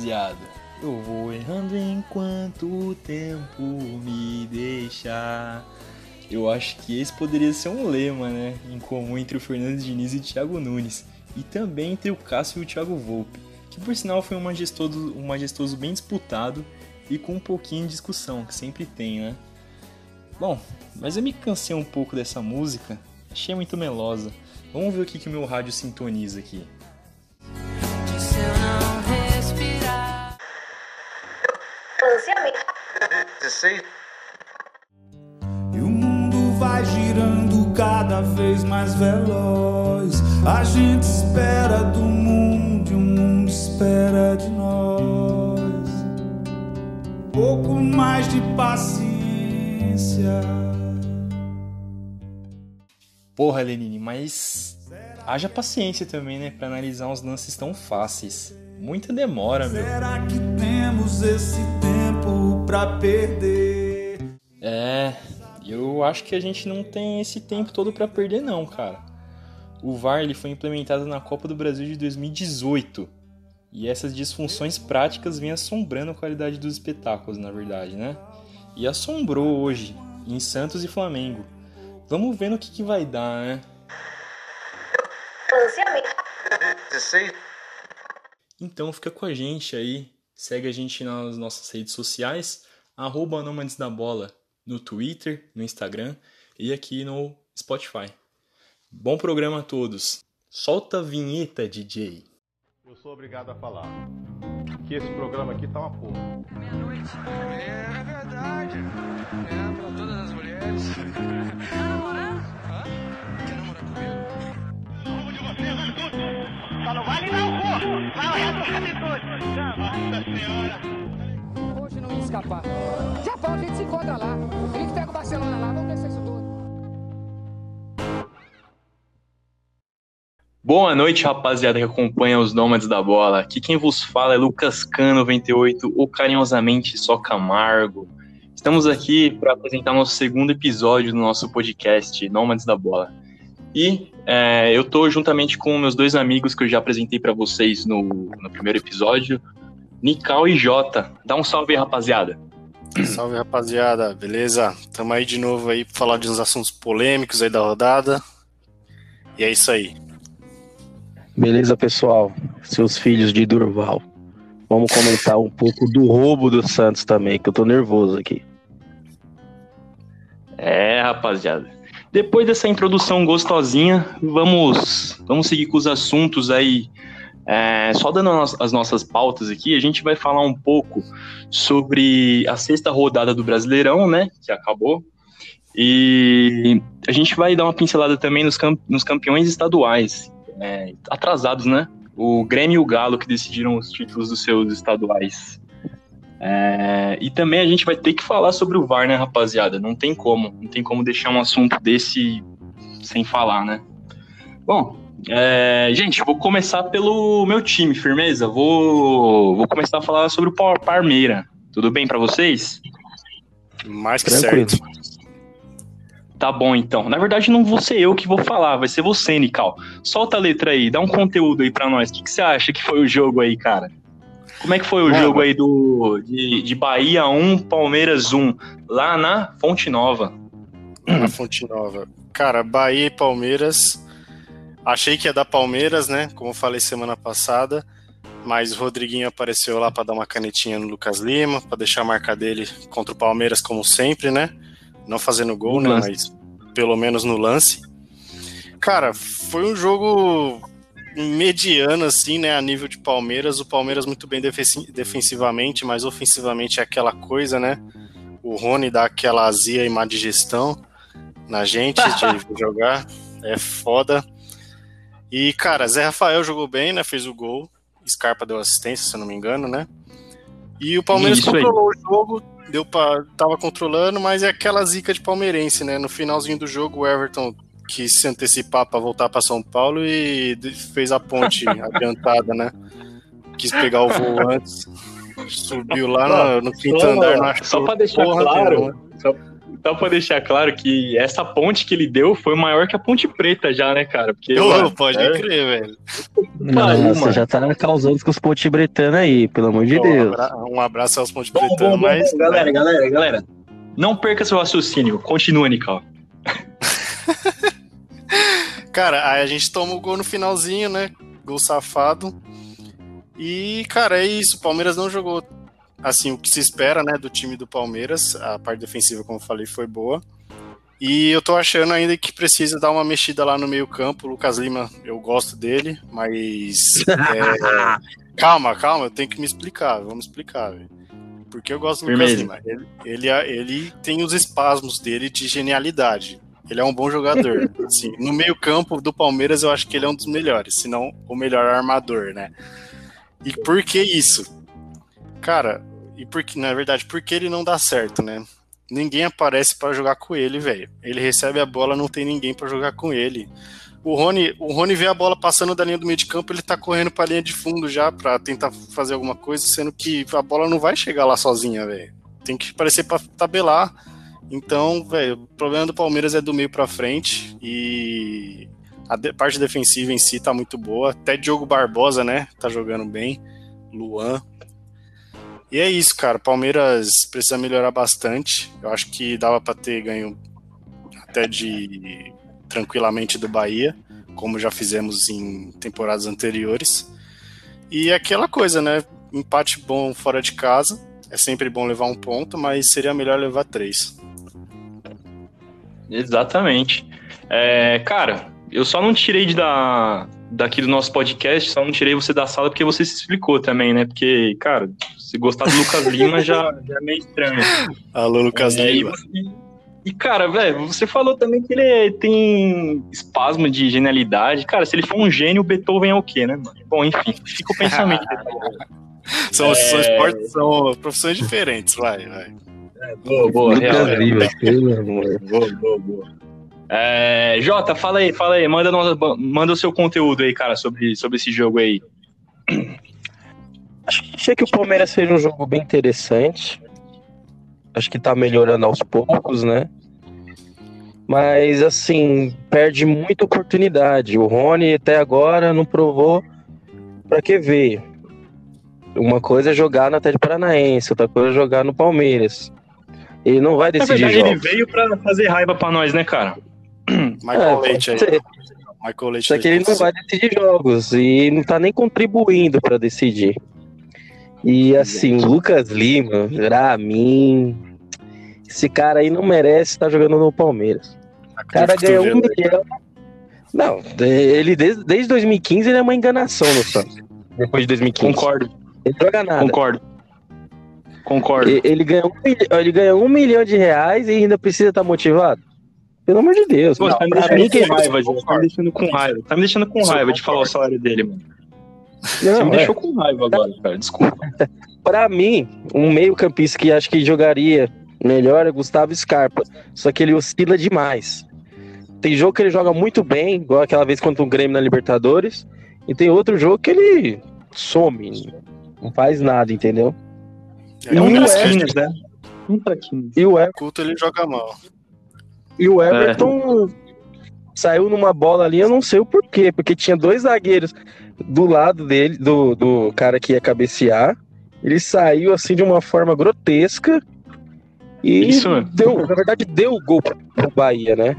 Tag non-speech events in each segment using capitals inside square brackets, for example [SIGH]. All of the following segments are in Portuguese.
rapaziada, eu vou errando enquanto o tempo me deixa. Eu acho que esse poderia ser um lema, né? Em comum entre o Fernando Diniz e o Thiago Nunes. E também entre o Cássio e o Thiago Volpe. Que por sinal foi um majestoso, um majestoso bem disputado e com um pouquinho de discussão, que sempre tem, né? Bom, mas eu me cansei um pouco dessa música, achei muito melosa. Vamos ver o que, que o meu rádio sintoniza aqui. Se eu não. E o mundo vai girando cada vez mais veloz. A gente espera do mundo e o mundo espera de nós. Pouco mais de paciência. Porra, Lenine, mas haja paciência também, né, Pra analisar uns lances tão fáceis. Muita demora, meu. Será que temos esse tempo pra perder? É, eu acho que a gente não tem esse tempo todo pra perder não, cara. O VAR ele foi implementado na Copa do Brasil de 2018. E essas disfunções práticas vêm assombrando a qualidade dos espetáculos, na verdade, né? E assombrou hoje, em Santos e Flamengo. Vamos ver no que, que vai dar, né? Então fica com a gente aí, segue a gente nas nossas redes sociais, arroba Nômades da Bola, no Twitter, no Instagram e aqui no Spotify. Bom programa a todos. Solta a vinheta, DJ. Eu sou obrigado a falar que esse programa aqui tá uma porra. É verdade. É pra todas as mulheres. Tá namorando? Hã? Quer namorar comigo? Hoje não ia escapar. A gente se encontra lá. Pega o Barcelona lá, vamos é isso tudo. Boa noite, rapaziada que acompanha os Nômades da Bola. Aqui quem vos fala é Lucas Cano 98, ou carinhosamente só Camargo. Estamos aqui para apresentar nosso segundo episódio do nosso podcast Nômades da Bola. E é, eu tô juntamente com meus dois amigos que eu já apresentei para vocês no, no primeiro episódio, Nical e Jota. Dá um salve aí, rapaziada. Salve rapaziada, beleza? Tamo aí de novo aí pra falar de uns assuntos polêmicos aí da rodada. E é isso aí. Beleza, pessoal? Seus filhos de Durval. Vamos comentar um pouco do roubo do Santos também, que eu tô nervoso aqui. É, rapaziada. Depois dessa introdução gostosinha, vamos, vamos seguir com os assuntos aí. É, só dando as, as nossas pautas aqui, a gente vai falar um pouco sobre a sexta rodada do Brasileirão, né? Que acabou. E a gente vai dar uma pincelada também nos, cam- nos campeões estaduais, é, atrasados, né? O Grêmio e o Galo que decidiram os títulos dos seus estaduais. É, e também a gente vai ter que falar sobre o VAR, né, rapaziada? Não tem como, não tem como deixar um assunto desse sem falar, né? Bom, é, gente, vou começar pelo meu time, firmeza? Vou, vou começar a falar sobre o Par- Parmeira. Tudo bem pra vocês? Mais que Tranquilo. certo. Tá bom, então. Na verdade, não vou ser eu que vou falar, vai ser você, Nical. Solta a letra aí, dá um conteúdo aí pra nós. O que, que você acha que foi o jogo aí, cara? Como é que foi o Mano. jogo aí do de, de Bahia 1, Palmeiras 1, lá na Fonte Nova? Na Fonte Nova. Cara, Bahia e Palmeiras. Achei que ia dar Palmeiras, né? Como falei semana passada. Mas o Rodriguinho apareceu lá pra dar uma canetinha no Lucas Lima, pra deixar a marca dele contra o Palmeiras, como sempre, né? Não fazendo gol, No né? lance. Mas pelo menos no lance. Cara, foi um jogo mediano, assim, né? A nível de Palmeiras. O Palmeiras muito bem defensi- defensivamente, mas ofensivamente é aquela coisa, né? O Rony dá aquela azia e má digestão na gente de [LAUGHS] jogar. É foda. E, cara, Zé Rafael jogou bem, né? Fez o gol. Scarpa deu assistência, se eu não me engano, né? E o Palmeiras Isso aí. controlou o jogo, deu pra, tava controlando, mas é aquela zica de palmeirense, né? No finalzinho do jogo, o Everton quis se antecipar pra voltar pra São Paulo e fez a ponte [LAUGHS] adiantada, né? Quis pegar o voo [LAUGHS] antes, subiu lá no, no quinto andar, não achou Só pra deixar porra claro, só, só pra deixar claro que essa ponte que ele deu foi maior que a ponte preta já, né, cara? Porque, Ô, mano, pode é- crer, velho. Nossa, mano. já tá causando com os ponte bretana aí, pelo amor de Deus. Um abra- um abraço aos Ponte Bom, bom, Pretano, bom, mas. galera, galera, galera. Não perca seu raciocínio. Continua, Nical. [LAUGHS] Cara, aí a gente toma o gol no finalzinho, né? Gol safado. E, cara, é isso. O Palmeiras não jogou assim o que se espera, né, do time do Palmeiras. A parte defensiva, como eu falei, foi boa. E eu tô achando ainda que precisa dar uma mexida lá no meio-campo. O Lucas Lima, eu gosto dele, mas. [LAUGHS] é, Calma, calma, eu tenho que me explicar. Vamos explicar, velho. Porque eu gosto do Lucas. Lima. Ele, ele, ele tem os espasmos dele de genialidade. Ele é um bom jogador. [LAUGHS] assim, no meio-campo do Palmeiras, eu acho que ele é um dos melhores, se não o melhor armador, né? E por que isso? Cara, e por que, na verdade, por que ele não dá certo, né? Ninguém aparece pra jogar com ele, velho. Ele recebe a bola, não tem ninguém pra jogar com ele. O Rony, o Rony vê a bola passando da linha do meio de campo, ele tá correndo pra linha de fundo já pra tentar fazer alguma coisa, sendo que a bola não vai chegar lá sozinha, velho. Tem que aparecer pra tabelar. Então, velho, o problema do Palmeiras é do meio pra frente e a de- parte defensiva em si tá muito boa. Até Diogo Barbosa, né? Tá jogando bem. Luan. E é isso, cara. Palmeiras precisa melhorar bastante. Eu acho que dava pra ter ganho até de tranquilamente do Bahia, como já fizemos em temporadas anteriores. E é aquela coisa, né? Empate bom fora de casa. É sempre bom levar um ponto, mas seria melhor levar três. Exatamente. É, cara, eu só não tirei de da, daqui do nosso podcast, só não tirei você da sala porque você se explicou também, né? Porque, cara, se gostar do Lucas [LAUGHS] Lima já, já é meio estranho. Alô, Lucas É, e, Lima. você- e, cara, velho, você falou também que ele é- tem espasmo de genialidade. Cara, se ele for um gênio, o Beethoven é o quê, né? mano? Bom, enfim, fica o pensamento. [LAUGHS] São, são, É. esportes, são profissões diferentes, vai, vai. Boa, boa, real, real. Boa, boa, boa. É, Jota, fala aí, fala aí, manda, no- manda o seu conteúdo aí, cara, sobre, sobre esse jogo aí. Achei que o Palmeiras fez um jogo bem interessante. Acho que tá melhorando aos poucos, né? Mas, assim, perde muita oportunidade. O Rony até agora não provou pra que veio. Uma coisa é jogar no Atlético Paranaense, outra coisa é jogar no Palmeiras. Ele não vai decidir verdade, ele jogos. veio pra fazer raiva pra nós, né, cara? [CLEARS THROAT] Michael É, Leite aí. ser. Michael Leite. Só que ele não vai decidir jogos e não tá nem contribuindo pra decidir. E assim, o Lucas Lima, pra mim, esse cara aí não merece estar jogando no Palmeiras. O cara ganha um milhão. Não, ele desde, desde 2015 ele é uma enganação no Santos. Depois de 2015. Concordo, Ele não joga nada. concordo. Concordo. Ele ganha, um, milhão- ele ganha um milhão de reais e ainda precisa estar motivado? Pelo amor de Deus. Pô, Não, tá me deixando com raiva, Jota. Tá me deixando com raiva. Tá me deixando com raiva de falar o salário dele, mano. Você não, me é. deixou com raiva agora, cara. Desculpa. [LAUGHS] Pra mim, um meio campista que acho que jogaria melhor é Gustavo Scarpa. Só que ele oscila demais. Tem jogo que ele joga muito bem, igual aquela vez contra o Grêmio na Libertadores. E tem outro jogo que ele some, não faz nada, entendeu? É, É um E o traquinas, né? Um traquinas. E o, Ever- culto ele joga mal. e o Everton saiu numa bola ali, eu não sei o porquê, porque tinha dois zagueiros do lado dele, do, do cara que ia cabecear. Ele saiu assim de uma forma grotesca e Isso, deu, na verdade, deu o gol pro, Bahia, né?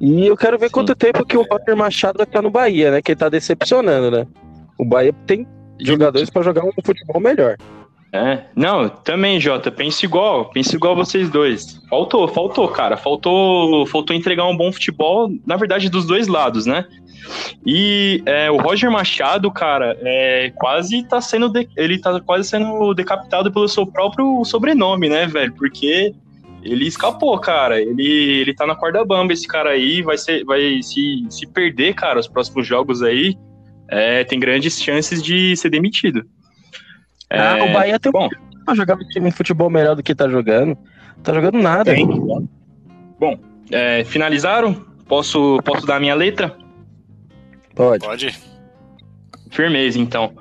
E eu quero ver Sim. quanto tempo que o Roger Machado vai ficar no Bahia, né? Que ele tá decepcionando, né? O Bahia tem jogadores pra jogar um futebol melhor. É, não, também, Jota, penso igual, penso igual vocês dois. Faltou, faltou, cara, faltou, faltou entregar um bom futebol, na verdade, dos dois lados, né? E é, o Roger Machado, cara, é, quase tá sendo, de- ele tá quase sendo decapitado pelo seu próprio sobrenome, né, velho? Porque ele escapou, cara, ele, ele tá na corda bamba, esse cara aí, vai, ser, vai se, se perder, cara, os próximos jogos aí, é, tem grandes chances de ser demitido. Ah, É, o Bahia tem bom. pra jogar um futebol melhor do que tá jogando. Tá jogando nada. Tem. Bom, é, finalizaram? Posso, posso dar a minha letra? Pode. Pode? Firmeza, então.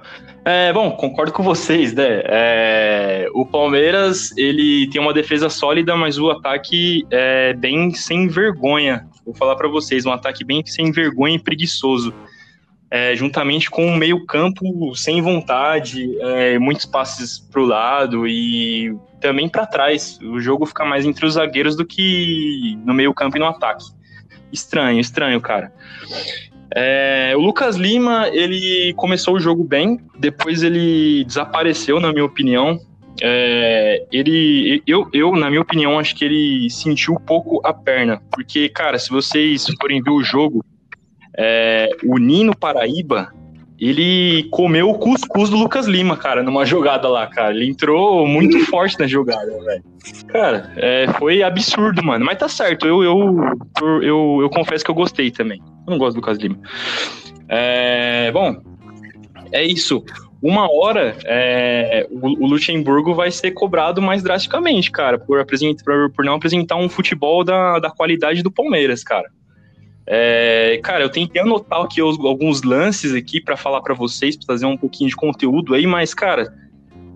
É, bom, concordo com vocês, né? É, o Palmeiras, ele tem uma defesa sólida, mas o ataque é bem sem vergonha. Vou falar pra vocês, um ataque bem sem vergonha e preguiçoso. É, juntamente com um meio campo sem vontade, é, muitos passes pro lado e também pra trás. O jogo fica mais entre os zagueiros do que no meio campo e no ataque. Estranho, estranho, cara. É, o Lucas Lima, ele começou o jogo bem, depois ele desapareceu, na minha opinião. É, ele, eu, eu, na minha opinião, acho que ele sentiu um pouco a perna, porque, cara, se vocês forem ver o jogo, é, o Nino Paraíba, ele comeu o cuscuz do Lucas Lima, cara, numa [LAUGHS] jogada lá, cara. Ele entrou muito forte na jogada, velho. Cara, é, foi absurdo, mano. Mas tá certo, eu, eu, eu, eu, confesso que eu gostei também. Eu não gosto do Lucas Lima. É, bom, é isso. Uma hora, é, o, Luxemburgo vai ser cobrado mais drasticamente, cara, por, apresentar, por não apresentar um futebol da, da qualidade do Palmeiras, cara. É, cara, eu tentei anotar aqui alguns lances aqui pra falar pra vocês, pra trazer um pouquinho de conteúdo aí, mas, cara,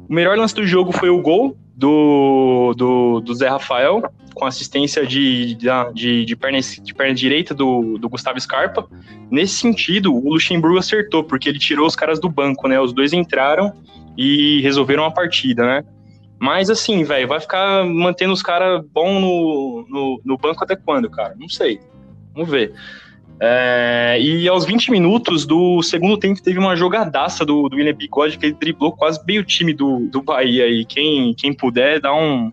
o melhor lance do jogo foi o gol do, do, do Zé Rafael, com assistência de, de, de, perna, de perna direita do, do Gustavo Scarpa. Nesse sentido, o Luxemburgo acertou, porque ele tirou os caras do banco, né? Os dois entraram e resolveram a partida, né? Mas assim, velho, vai ficar mantendo os caras bom no, no, no banco até quando, cara? Não sei. Vamos ver. É, e aos 20 minutos do segundo tempo teve uma jogadaça do, do William Bigode que ele driblou quase meio time do, do Bahia aí. Quem, quem puder, dá um,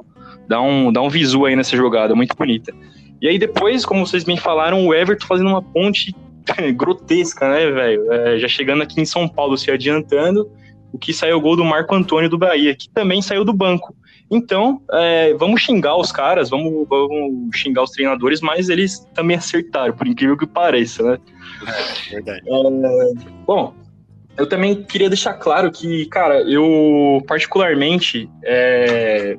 dá, um, dá um visu aí nessa jogada, muito bonita. E aí depois, como vocês bem falaram, o Everton fazendo uma ponte [LAUGHS] grotesca, né, velho? É, já chegando aqui em São Paulo, se adiantando, o que saiu o gol do Marco Antônio do Bahia, que também saiu do banco. Então, é, vamos xingar os caras, vamos, vamos xingar os treinadores, mas eles também acertaram, por incrível que pareça, né? Verdade. Bom, eu também queria deixar claro que, cara, eu particularmente é,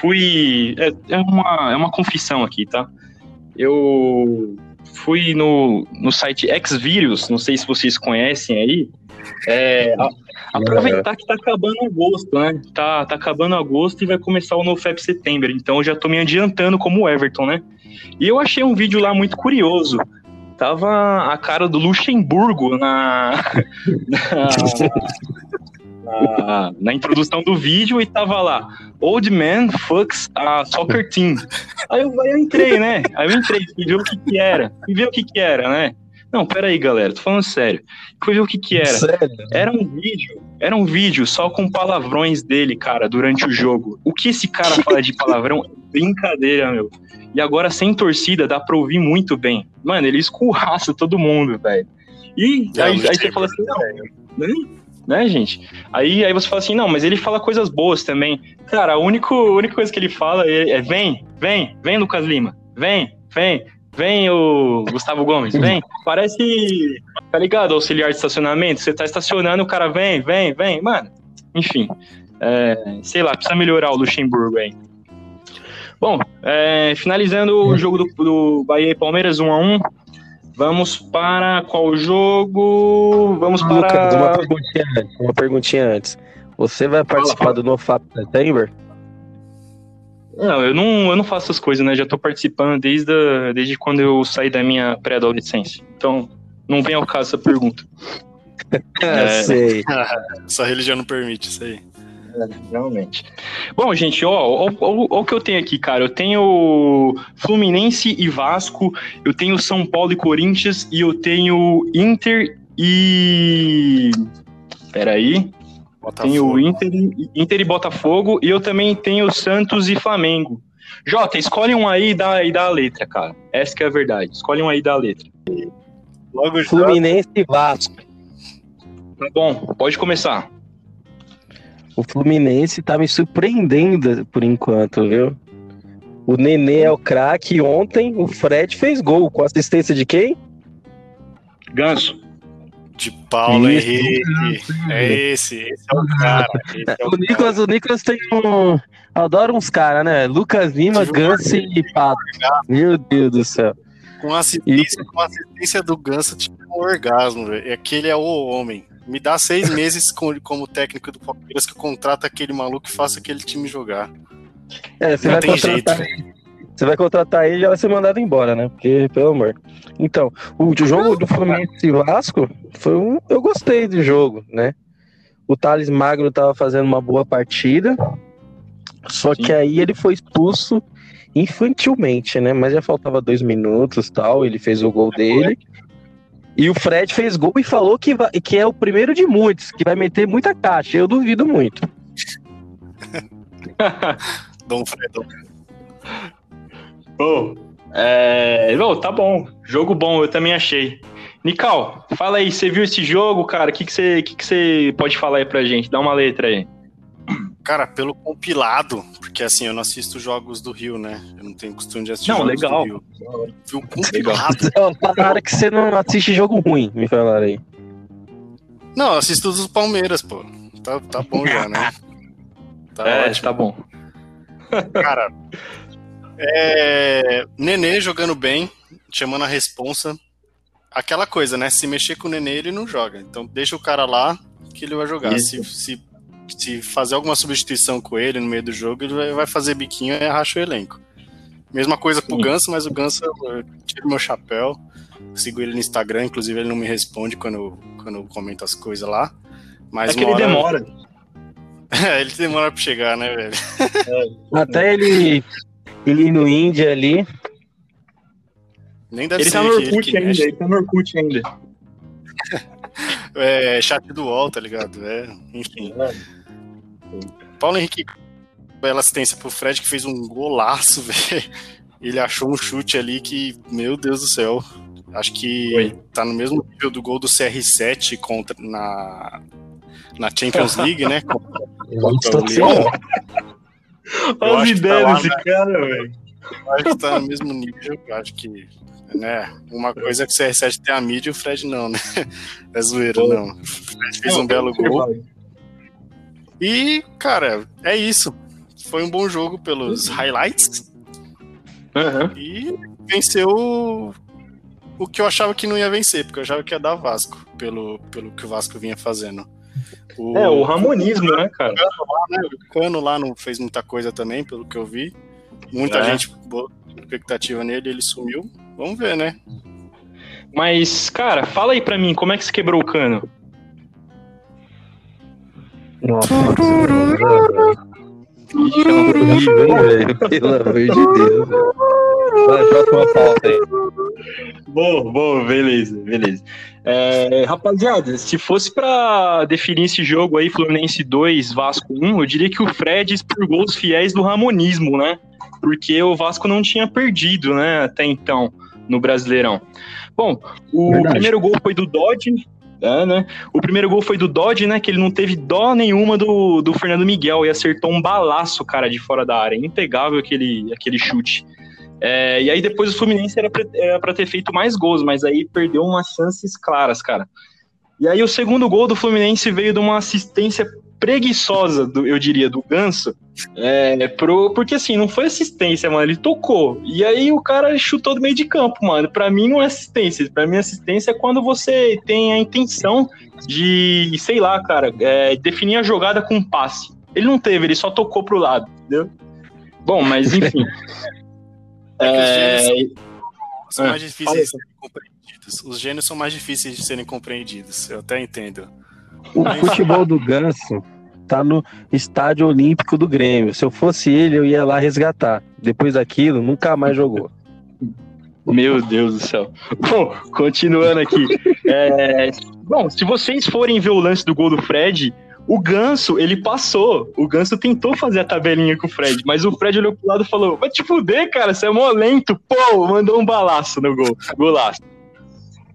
fui. É, é uma, é uma confissão aqui, tá? Eu fui no, no site Xvideos, não sei se vocês conhecem aí. É, aproveitar que tá acabando agosto, né? Tá, tá acabando agosto e vai começar o novo FEP Setembro. Então eu já tô me adiantando como Everton, né? E eu achei um vídeo lá muito curioso. Tava a cara do Luxemburgo na, na, na, introdução do vídeo e tava lá, Old Man fucks a soccer team. Aí eu, aí eu entrei, né? Aí eu entrei, fui ver o que que era. Fui ver o que que era, né? Não, pera aí, galera, tô falando sério. Fui ver o que que era. Sério? Era um vídeo, era um vídeo só com palavrões dele, cara, durante o jogo. O que esse cara [LAUGHS] fala de palavrão é brincadeira, meu. E agora sem torcida dá pra ouvir muito bem. Mano, ele escurraça todo mundo, velho. E É, aí, aí você fala assim, não, né? né, gente? Aí, aí você fala assim, não, mas ele fala coisas boas também. Cara, a única, a única coisa que ele fala é, é vem, vem, vem, Lucas Lima, vem, vem, vem o Gustavo Gomes, vem. [LAUGHS] Parece, tá ligado, auxiliar de estacionamento, você tá estacionando, o cara vem, vem, vem, mano. Enfim, é, sei lá, precisa melhorar o Luxemburgo aí. Bom, é, finalizando o jogo do, do Bahia e Palmeiras 1 a 1 Vamos para qual jogo? Vamos Lucas, uma para. perguntinha antes. Uma perguntinha antes. Você vai participar do NoFap September? Não, eu não, eu não faço essas coisas, né? Já tô participando desde, a- desde quando eu saí da minha pré-adolescência. Então, não vem ao caso essa pergunta. [LAUGHS] Ah, sei. [LAUGHS] Sua religião não permite isso aí. Realmente. Bom, gente, ó, ó, ó, ó o que eu tenho aqui, cara. Eu tenho Fluminense e Vasco, eu tenho São Paulo e Corinthians, e eu tenho Inter e. Peraí. Tenho o Inter, e- Inter e Botafogo, e eu também tenho Santos e Flamengo. Jota, escolhe um aí e dá, e dá a letra, cara. Essa que é a verdade. Escolhe um aí e dá a letra. Logo já. Fluminense e Vasco. Tá bom, pode começar. O Fluminense tá me surpreendendo por enquanto, viu? O Nenê é o craque. Ontem o Fred fez gol com assistência de quem? Ganso. De Paulo Isso. Henrique. É esse, esse é o cara. esse é O Nicolas, o Nicolas tem um. Adoro uns caras, né? Lucas Lima, Ganso e Pato. Meu Deus do céu. Com assistência, com assistência do Ganso, tipo um orgasmo, velho. E Aquele é o homem. Me dá seis [LAUGHS] meses com- como técnico do Palmeiras que eu contrato aquele maluco e faça aquele time jogar. É, você Não vai tem contratar ele. Você vai contratar ele e já vai ser mandado embora, né? Porque, pelo amor. Então, o jogo do Fluminense e Vasco foi um. Eu gostei do jogo, né? O Thales Magno tava fazendo uma boa partida. Só que aí ele foi expulso infantilmente, né? Mas já faltava dois minutos tal. Ele fez o gol dele. E o Fred fez gol e falou que, vai- que é o primeiro de muitos, que vai meter muita caixa. Eu duvido muito. [LAUGHS] Dom Fredão. Ô, é... tá bom. Jogo bom, eu também achei. Nical, fala aí, você viu esse jogo, cara? O que, que, você, que, que você pode falar aí pra gente? Dá uma letra aí. Cara, pelo compilado, porque assim, eu não assisto jogos do Rio, né? Eu não tenho costume de assistir Não, jogos legal. do Rio. Vi o compilado. Hora que você não assiste jogo ruim, me falaram aí. Não, eu assisto dos Palmeiras, pô. Tá, tá bom já, né? [LAUGHS] Tá é, ótimo. tá bom. Cara, [LAUGHS] é... Nenê jogando bem, chamando a responsa. Aquela coisa, né? Se mexer com o Nenê, ele não joga. Então deixa o cara lá que ele vai jogar. Se, se, se fazer alguma substituição com ele no meio do jogo, ele vai, fazer biquinho e arracha o elenco. Mesma coisa pro. Ganso, mas o Ganso eu tiro meu chapéu. Sigo ele no Instagram, inclusive ele não me responde quando, eu- quando eu comento as coisas lá. Mas é que ele hora- demora. [LAUGHS] É, ele demora pra chegar, né, velho? Até ele, ele no Índia ali. Nem deve Ele ser tá no Orkut ainda, mexe. ele tá no Orkut ainda. [LAUGHS] É, chat do UOL, tá ligado? É, enfim. Paulo Henrique, bela assistência pro Fred, que fez um golaço, [LAUGHS] velho. Ele achou um chute ali que, meu Deus do céu. Acho que Foi. tá no mesmo nível do gol do CR7 contra, na, na Champions League, né? [LAUGHS] Contra- contra o Lyon. Eu Olha as tá ideias lá, desse cara, velho. Eu acho que tá no mesmo nível. Eu acho que, né? Uma coisa é que o CR7 tem a mídia e o Fred não, né? [LAUGHS] É zoeira, não. O Fred fez um belo gol. E, cara, é isso. Foi um bom jogo pelos highlights Aham. e venceu o- o que eu achava que não ia vencer, porque eu achava que ia dar Vasco, pelo, pelo que o Vasco vinha fazendo. O, É, o ramonismo, né, cara? o Cano lá não fez muita coisa também, pelo que eu vi. Muita É. gente botou expectativa nele, ele sumiu. Vamos ver, né? Mas, cara, fala aí pra mim, como é que você quebrou o cano? Nossa. Ixi, eu não? Pelo amor de Deus. velho. Vai, próxima pauta aí. Boa, boa, beleza, beleza. É, rapaziada, se fosse pra definir esse jogo aí, Fluminense 2, Vasco 1, eu diria que o Fred expurgou os fiéis do ramonismo, né? Porque o Vasco não tinha perdido, né, até então, no Brasileirão. Bom, o Verdade. primeiro gol foi do Dodge, é, né? O primeiro gol foi do Dodge, né? Que ele não teve dó nenhuma do, do Fernando Miguel e acertou um balaço, cara, de fora da área. Impegável aquele, aquele chute. É, e aí depois o Fluminense era pra ter feito mais gols, mas aí perdeu umas chances claras, cara. E aí o segundo gol do Fluminense veio de uma assistência preguiçosa, do- eu diria, do Ganso. É, pro, porque assim, não foi assistência, mano, ele tocou. E aí o cara chutou do meio de campo, mano. Pra mim não é assistência. Pra mim assistência é quando você tem a intenção de, sei lá, cara, é, definir a jogada com um passe. Ele não teve, ele só tocou pro lado, entendeu? Bom, mas enfim. [LAUGHS] É que os É, gênios são mais difíceis fala aí. de serem compreendidos. Os gênios são mais difíceis de serem compreendidos. Eu até entendo. O futebol do Ganso tá no estádio olímpico do Grêmio. Se eu fosse ele, eu ia lá resgatar. Depois daquilo, nunca mais jogou. Meu Deus do céu. Bom, continuando aqui. [LAUGHS] É, bom, se vocês forem ver o lance do gol do Fred, o Ganso, ele passou. O Ganso tentou fazer a tabelinha com o Fred, mas o Fred olhou pro lado e falou: Vai te fuder, cara, você é mó lento. Pô, mandou um balaço no gol. Golaço.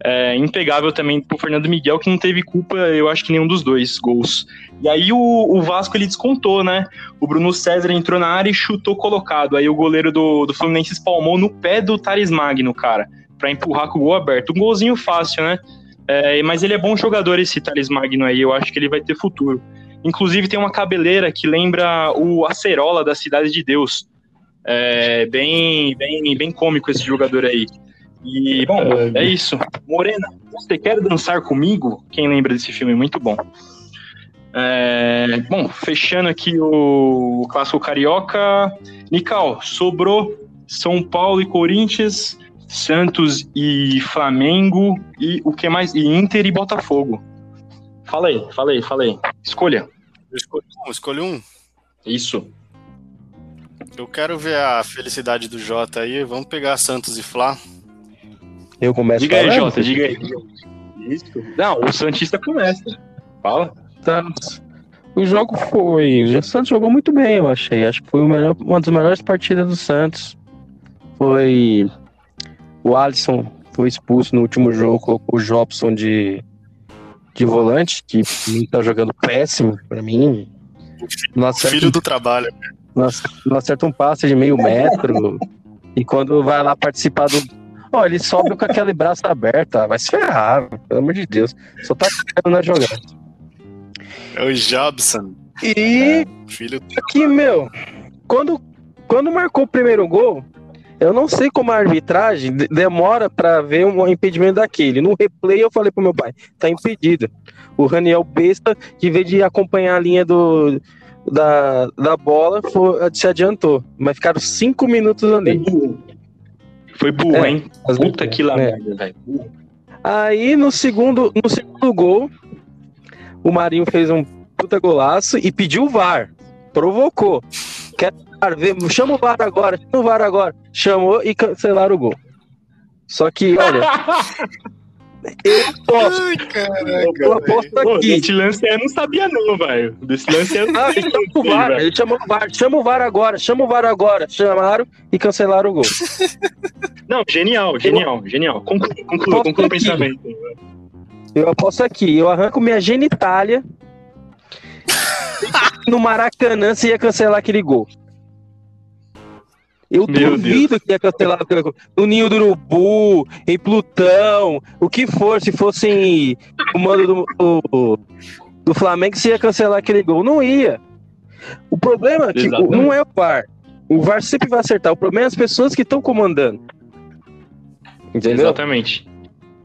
É, impegável também pro Fernando Miguel, que não teve culpa, eu acho que nenhum dos dois gols. E aí o, o Vasco ele descontou, né? O Bruno César entrou na área e chutou colocado. Aí o goleiro do, do Fluminense espalmou no pé do Thales Magno, cara, pra empurrar com o gol aberto. Um golzinho fácil, né? É, mas ele é bom jogador, esse Thales Magno aí. Eu acho que ele vai ter futuro. Inclusive tem uma cabeleira que lembra o Acerola da Cidade de Deus. É bem, bem, bem cômico esse jogador aí. E, bom, é isso. Morena, você quer dançar comigo? Quem lembra desse filme? Muito bom. É, bom, fechando aqui o, o clássico carioca. Nical, sobrou São Paulo e Corinthians, Santos e Flamengo e o que mais? E Inter e Botafogo. Fala aí, fala aí, fala aí. Escolha. Eu escolhi um, escolhi um. Isso. Eu quero ver a felicidade do Jota aí. Vamos pegar Santos e Flá. Eu começo Diga aí, falando? Jota, diga aí. Isso. Não, o Santista começa. Fala. Santos. O jogo foi. O Santos jogou muito bem, eu achei. Acho que foi o melhor- uma das melhores partidas do Santos. Foi. O Alisson foi expulso no último jogo, colocou o Jobson de, de volante, que tá jogando péssimo pra mim. Acerta, Filho do trabalho. não acerta- um passe de meio metro. e quando vai lá participar do. Ó, ele sobe com aquele braço aberto, ah, vai se ferrar, pelo amor de Deus. Só tá ficando na jogada. É o Jobson. E Filho do... que, meu, quando, quando marcou o primeiro gol, eu não sei como a arbitragem de- demora pra ver um impedimento daquele. No replay eu falei pro meu pai, tá impedido. O Raniel Besta, que em vez de acompanhar a linha do, da, da bola, foi- se adiantou. Mas ficaram cinco minutos ali. Foi burro, É, hein? Puta que lá É. velho. Aí no segundo, no segundo gol, o Marinho fez um puta golaço e pediu o VAR. Provocou. Quer VAR, vê- chama o VAR agora, chama o VAR agora. Chamou e cancelaram o gol. Só que, olha, [LAUGHS] eu aposto, Ai, eu caraca, aposto Pô, aqui. desse lance eu não sabia, não, velho. Desse lance eu não Ah, ele chamou o VAR, ele chamou o VAR, chama o VAR agora, chama o VAR agora. Chamaram e cancelaram o gol. [LAUGHS] Não, genial, genial, genial. Conclua, conclua, Posso conclua o pensamento. Eu aposto aqui, eu arranco minha genitália. [LAUGHS] no Maracanã se ia cancelar aquele gol. Eu Meu duvido que ia cancelar aquele gol. No Ninho do Urubu, em Plutão, o que for, se fosse o mando do, do, do Flamengo, se ia cancelar aquele gol. Não ia. O problema é que o- não é o VAR. O VAR sempre vai acertar. O problema é as pessoas que estão comandando. Entendeu? Exatamente.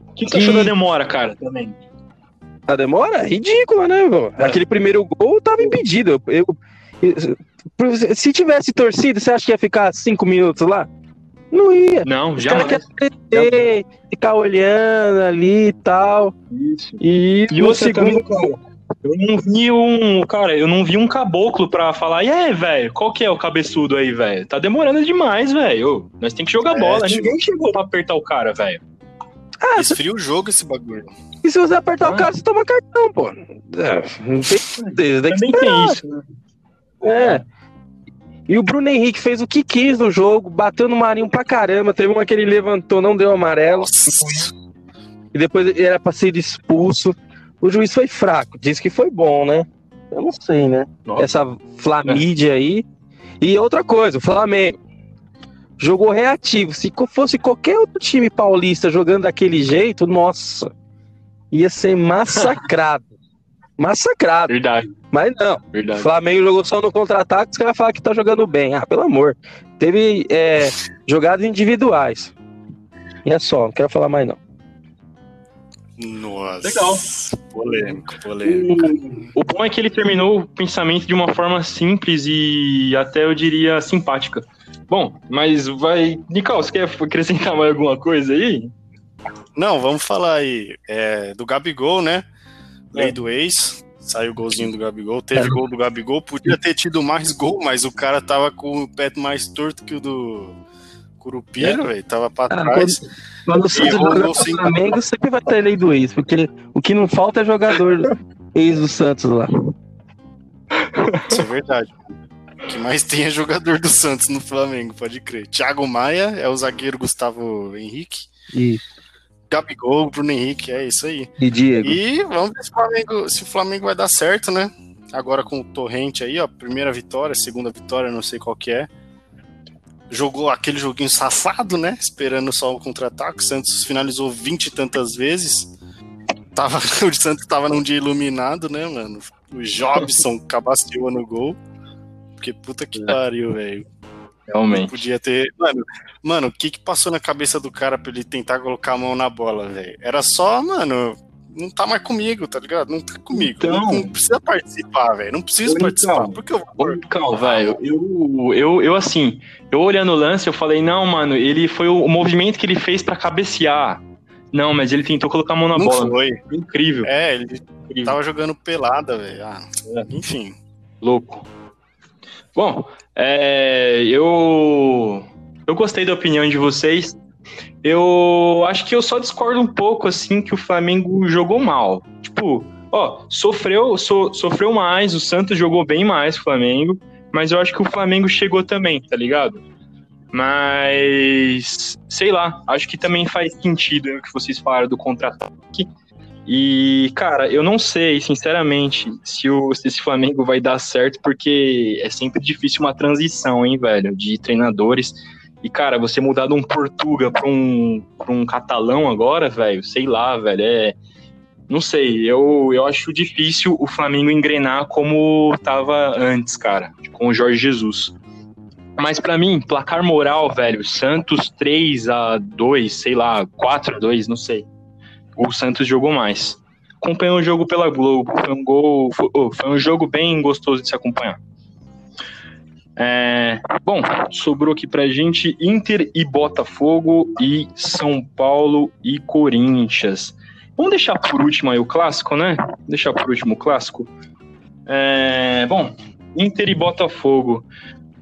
O que, que você Que- achou da demora, cara? Também. A demora? é Ridícula, né? É. Aquele primeiro gol tava impedido. Eu, eu- se tivesse torcido, você acha que ia ficar cinco minutos lá? Não ia. Não, Os caras querem deter, ficar olhando ali e tal. Isso. E, E outra segundo também, Eu não vi um. Cara, eu não vi um caboclo pra falar. E aí, velho, qual que é o cabeçudo aí, velho? Tá demorando demais, velho. Nós tem que jogar É, bola. tipo- Ninguém chegou pra apertar o cara, velho. Esfria o jogo esse bagulho. E se você apertar Ah. o cara, você toma cartão, pô. É, não tem certeza, tem que esperar. tem isso, né? É. E o Bruno Henrique fez o que quis no jogo, bateu no Marinho pra caramba. Teve uma que ele levantou, não deu amarelo. E depois ele era pra ser expulso. O juiz foi fraco. Disse que foi bom, né? Eu não sei, né? Nossa. Essa Flamídia aí. E outra coisa, o Flamengo jogou reativo. Se fosse qualquer outro time paulista jogando daquele jeito, nossa, ia ser [LAUGHS] massacrado. Massacrado. Verdade, Mas não. O verdade. Flamengo jogou só no contra-ataque, os caras falam que tá jogando bem. Ah, pelo amor. Teve é, jogadas individuais. E é só, não quero falar mais não. Nossa. Legal. Polêmico, polêmico. O, o bom é que ele terminou o pensamento de uma forma simples e até eu diria simpática. Bom, mas vai. Nicol, você quer acrescentar mais alguma coisa aí? Não, vamos falar aí é, do Gabigol, né? Lei É. do ex. Saiu o golzinho do Gabigol. Teve gol do Gabigol. Podia ter tido mais gol, mas o cara tava com o pé mais torto que o do Curupira, velho. Tava pra trás. Quando o Santos joga sem- Flamengo, sempre vai ter lei do ex, porque o que não falta é jogador ex do Santos lá. Isso é verdade. O que mais tem é jogador do Santos no Flamengo, pode crer. Thiago Maia é o zagueiro Gustavo Henrique. E, Gabigol, Bruno Henrique, é isso aí. e Diego. E vamos ver se o Flamengo, se o Flamengo vai dar certo, né? Agora com o Torrente aí, ó, primeira vitória, segunda vitória, não sei qual que é. Jogou aquele joguinho safado, né? Esperando só o contra-ataque. O Santos finalizou 20 e tantas vezes. Tava, [LAUGHS] o Santos tava num dia iluminado, né, mano? O Jobson [LAUGHS] cabaceou no gol. Porque puta que pariu, velho. Realmente. Podia ter. Mano, mano, o que que passou na cabeça do cara pra ele tentar colocar a mão na bola, velho? Era só, mano, não tá mais comigo, tá ligado? Não tá comigo. Então- não, não precisa participar, velho. Não preciso Então, participar. Porque eu Ô, Cal, velho, eu, eu, eu assim, eu olhando o lance, eu falei, não, mano, ele foi o, o movimento que ele fez pra cabecear. Não, mas ele tentou colocar a mão na não bola. foi. Incrível, É, ele incrível. tava jogando pelada, velho. Ah, enfim. Louco. Bom, é, eu eu gostei da opinião de vocês. Eu acho que eu só discordo um pouco assim que o Flamengo jogou mal. Tipo, ó, sofreu, so- sofreu mais, o Santos jogou bem mais o Flamengo, mas eu acho que o Flamengo chegou também, tá ligado? Mas sei lá, acho que também faz sentido o que vocês falaram do contra-ataque. E, cara, eu não sei, sinceramente, se, o, se esse Flamengo vai dar certo, porque é sempre difícil uma transição, hein, velho, de treinadores. E, cara, você mudar de um Portuga pra um, pra um catalão agora, velho, sei lá, velho, é. Não sei, eu, eu acho difícil o Flamengo engrenar como tava antes, cara, com o Jorge Jesus. Mas pra mim, placar moral, velho, Santos 3 a 2 sei lá, 4 a 2 não sei o Santos jogou mais. Acompanhou o jogo pela Globo, foi um gol, foi, foi um jogo bem gostoso de se acompanhar. É, bom, sobrou aqui pra gente Inter e Botafogo e São Paulo e Corinthians. Vamos deixar por último aí o clássico, né? Deixar por último o clássico. É, bom, Inter e Botafogo.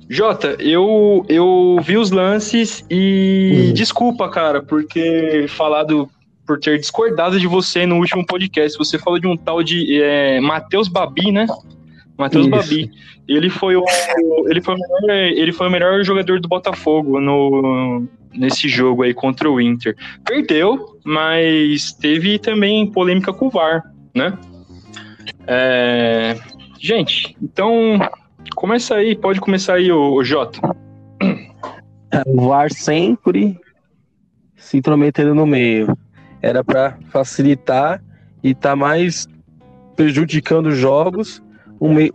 Jota, eu, eu vi os lances e desculpa, cara, porque falado por ter discordado de você no último podcast. Você falou de um tal de é, Matheus Babi, né? Matheus. Babi. Ele foi o ele foi o melhor, ele foi o melhor jogador do Botafogo no nesse jogo aí contra o Inter. Perdeu, mas teve também polêmica com o VAR, né? É, gente, então começa aí, pode começar aí o, o Jota. O VAR sempre se intrometendo no meio. Era pra facilitar e tá mais prejudicando os jogos,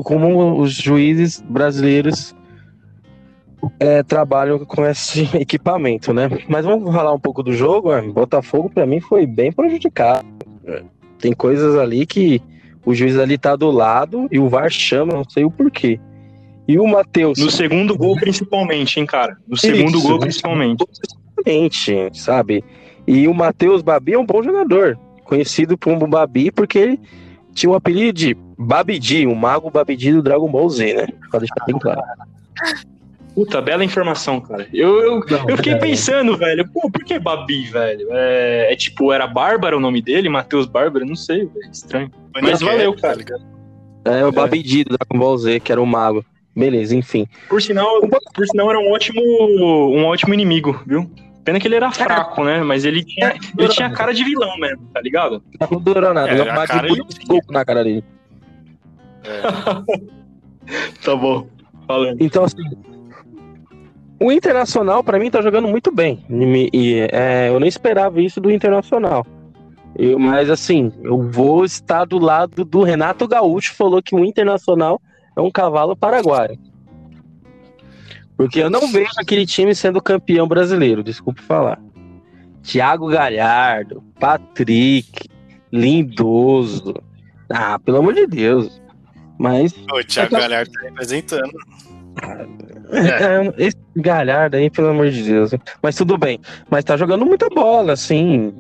como os juízes brasileiros é, trabalham com esse [LAUGHS] equipamento, né? Mas vamos falar um pouco do jogo. é, Botafogo, pra mim, foi bem prejudicado. É, Tem coisas ali que o juiz ali tá do lado e o VAR chama, não sei o porquê. E o Matheus. No segundo gol, principalmente, hein, cara? No segundo Isso, gol, né? principalmente. Exatamente, sabe? E o Matheus Babi é um bom jogador, conhecido como Babi porque ele tinha o apelido de Babidi, o mago Babidi do Dragon Ball Z, né? Pra deixar bem claro. Puta, bela informação, cara. Eu, eu, Não, eu fiquei é. pensando, velho, pô, por que Babi, velho? É, é tipo, era Bárbara o nome dele? Matheus Bárbara? Não sei, velho. Estranho. Mas valeu, queda, cara. É o Babidi do Dragon Ball Z, que era o mago. Beleza, enfim. Por sinal, por sinal era um ótimo, um ótimo inimigo, viu? Pena que ele era fraco, né? Mas ele tinha, ele tinha cara de vilão mesmo, tá ligado? Não durou nada, É, não cara um ele pouco na cara dele. [LAUGHS] Tá bom. Então, assim, o Internacional, pra mim, tá jogando muito bem. E, e, é, eu nem esperava isso do Internacional. Eu- mas, assim, eu vou estar do lado do Renato Gaúcho, falou que o Internacional é um cavalo paraguaio. Porque eu não vejo aquele time sendo campeão brasileiro, desculpe falar. Thiago Galhardo, Patrick, Lindoso. Ah, pelo amor de Deus. Mas O Thiago Galhardo tá representando. [LAUGHS] é, esse Galhardo aí, pelo amor de Deus. Mas tudo bem. Mas tá jogando muita bola, assim.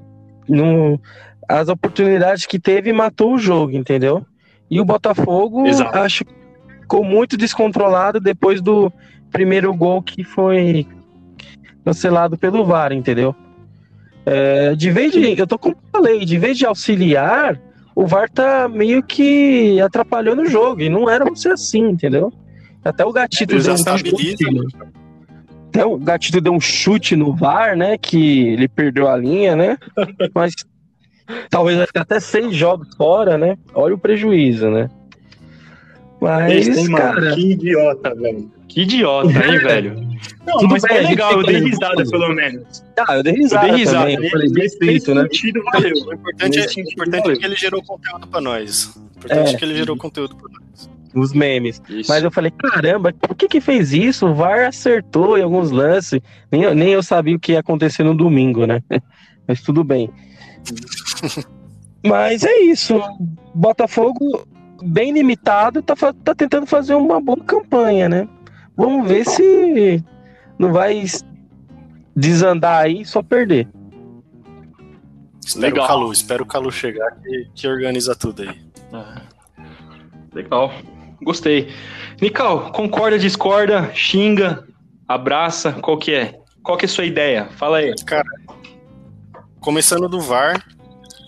Não, as oportunidades que teve matou o jogo, entendeu? E o Botafogo, Exato. acho que ficou muito descontrolado depois do primeiro gol que foi cancelado pelo VAR, entendeu? É, de vez de. Eu tô como eu falei, de vez de auxiliar, o VAR tá meio que atrapalhando o jogo. E não era pra ser assim, entendeu? Até o gatito deu um Desestabiliza. chute. Até o gatito deu um chute no VAR, né? Que ele perdeu a linha, né? [LAUGHS] Mas talvez vai ficar até seis jogos fora, né? Olha o prejuízo, né? Mas, Esse, cara, Que idiota, velho. Que idiota, hein, [LAUGHS] velho? Não, Tudo mas bem, foi legal, eu dei risada, tudo. pelo menos. ah, eu dei Eu risada, dei risada. também. Eu falei, bem Nesse feito, né? sentido, valeu. O importante, é, importante é que ele gerou conteúdo pra nós. O importante é, É. que ele gerou conteúdo pra nós. os memes. Isso. Mas eu falei, caramba, por que que fez isso? O VAR acertou em alguns lances. Nem, eu- nem eu sabia o que ia acontecer no domingo, né? [LAUGHS] Mas tudo bem. [LAUGHS] Mas é isso. Botafogo, bem limitado, tá, tá tentando fazer uma boa campanha, né? Vamos ver se não vai desandar aí e só perder. Espero Legal. o Calu, espero o Calu chegar que, que organiza tudo aí. Ah, Legal. Gostei. Nical, concorda, discorda, xinga, abraça, qual que é? Qual que é a sua ideia? Fala aí. Começando do VAR,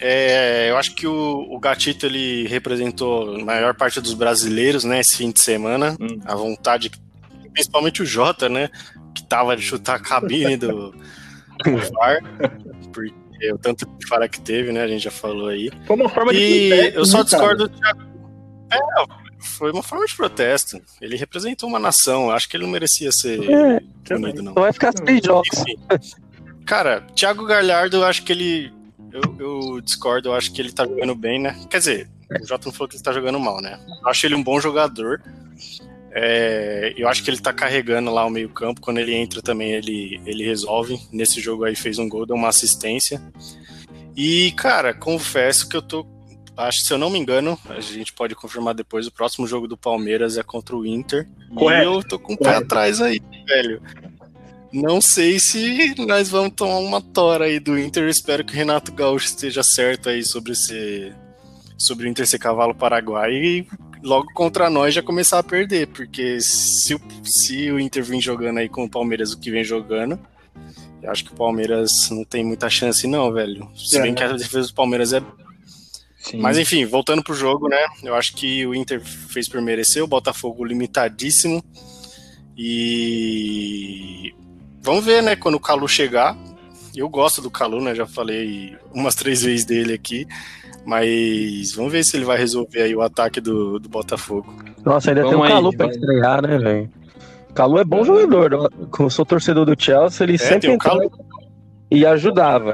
é, eu acho que o, o Gatito ele representou a maior parte dos brasileiros, né, esse fim de semana. Hum. A vontade, principalmente o Jota, né, que tava de chutar a cabine do, do [LAUGHS] VAR, porque o tanto de fara que teve, né, a gente já falou aí. Foi uma forma E protesto, eu só né, discordo do Thiago. É, foi uma forma de protesto. Ele representou uma nação. Acho que ele não merecia ser É, punido, não. Só vai ficar seis jogos. Cara, Thiago Galhardo, eu acho que ele. Eu, eu discordo, eu acho que ele tá jogando bem, né? Quer dizer, o Jota não falou que ele tá jogando mal, né? Eu acho ele um bom jogador. É, eu acho que ele tá carregando lá o meio-campo. Quando ele entra também, ele, ele resolve. Nesse jogo aí fez um gol, deu uma assistência. E, cara, confesso que eu tô. Acho que se eu não me engano, a gente pode confirmar depois. O próximo jogo do Palmeiras é contra o Inter. Correto. E eu tô com o pé atrás aí, velho. Não sei se nós vamos tomar uma tora aí do Inter. Espero que o Renato Gaúcho esteja certo aí sobre ser, sobre o Inter ser cavalo paraguai e logo contra nós já começar a perder, porque se o, se o Inter vir jogando aí com o Palmeiras o que vem jogando, eu acho que o Palmeiras não tem muita chance não, velho. Se bem que a defesa do Palmeiras é Sim. mas enfim, voltando pro jogo, né? Eu acho que o Inter fez por merecer, o Botafogo limitadíssimo. E vamos ver, né, quando o Calu chegar. Eu gosto do Calu, né? Já falei umas três vezes dele aqui. Mas vamos ver se ele vai resolver aí o ataque do, do Botafogo. Nossa, ainda Vamos tem o aí, Calu pra vamos. estrear, né, velho? Calu é bom jogador. Eu- Como eu sou torcedor do Chelsea, ele É, sempre tem o entrava e ajudava.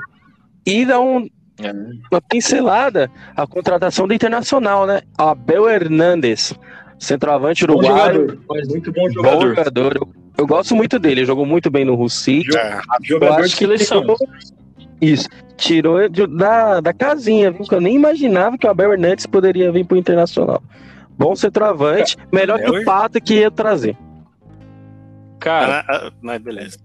E dá um- É. uma pincelada a contratação do Internacional, né? Abel Hernandes, centroavante Bom uruguaio. jogador. Muito bom Bom jogador. jogador. Eu, eu gosto muito dele. Ele jogou muito bem no Russi. É, Eu Jogador acho de que seleção. tirou, isso, tirou de- da, da casinha, viu? Que eu nem imaginava que o Abel Hernandes poderia vir pro Internacional. Bom centroavante, melhor que o Pato que ia trazer. Cara, ah, ah, mas beleza.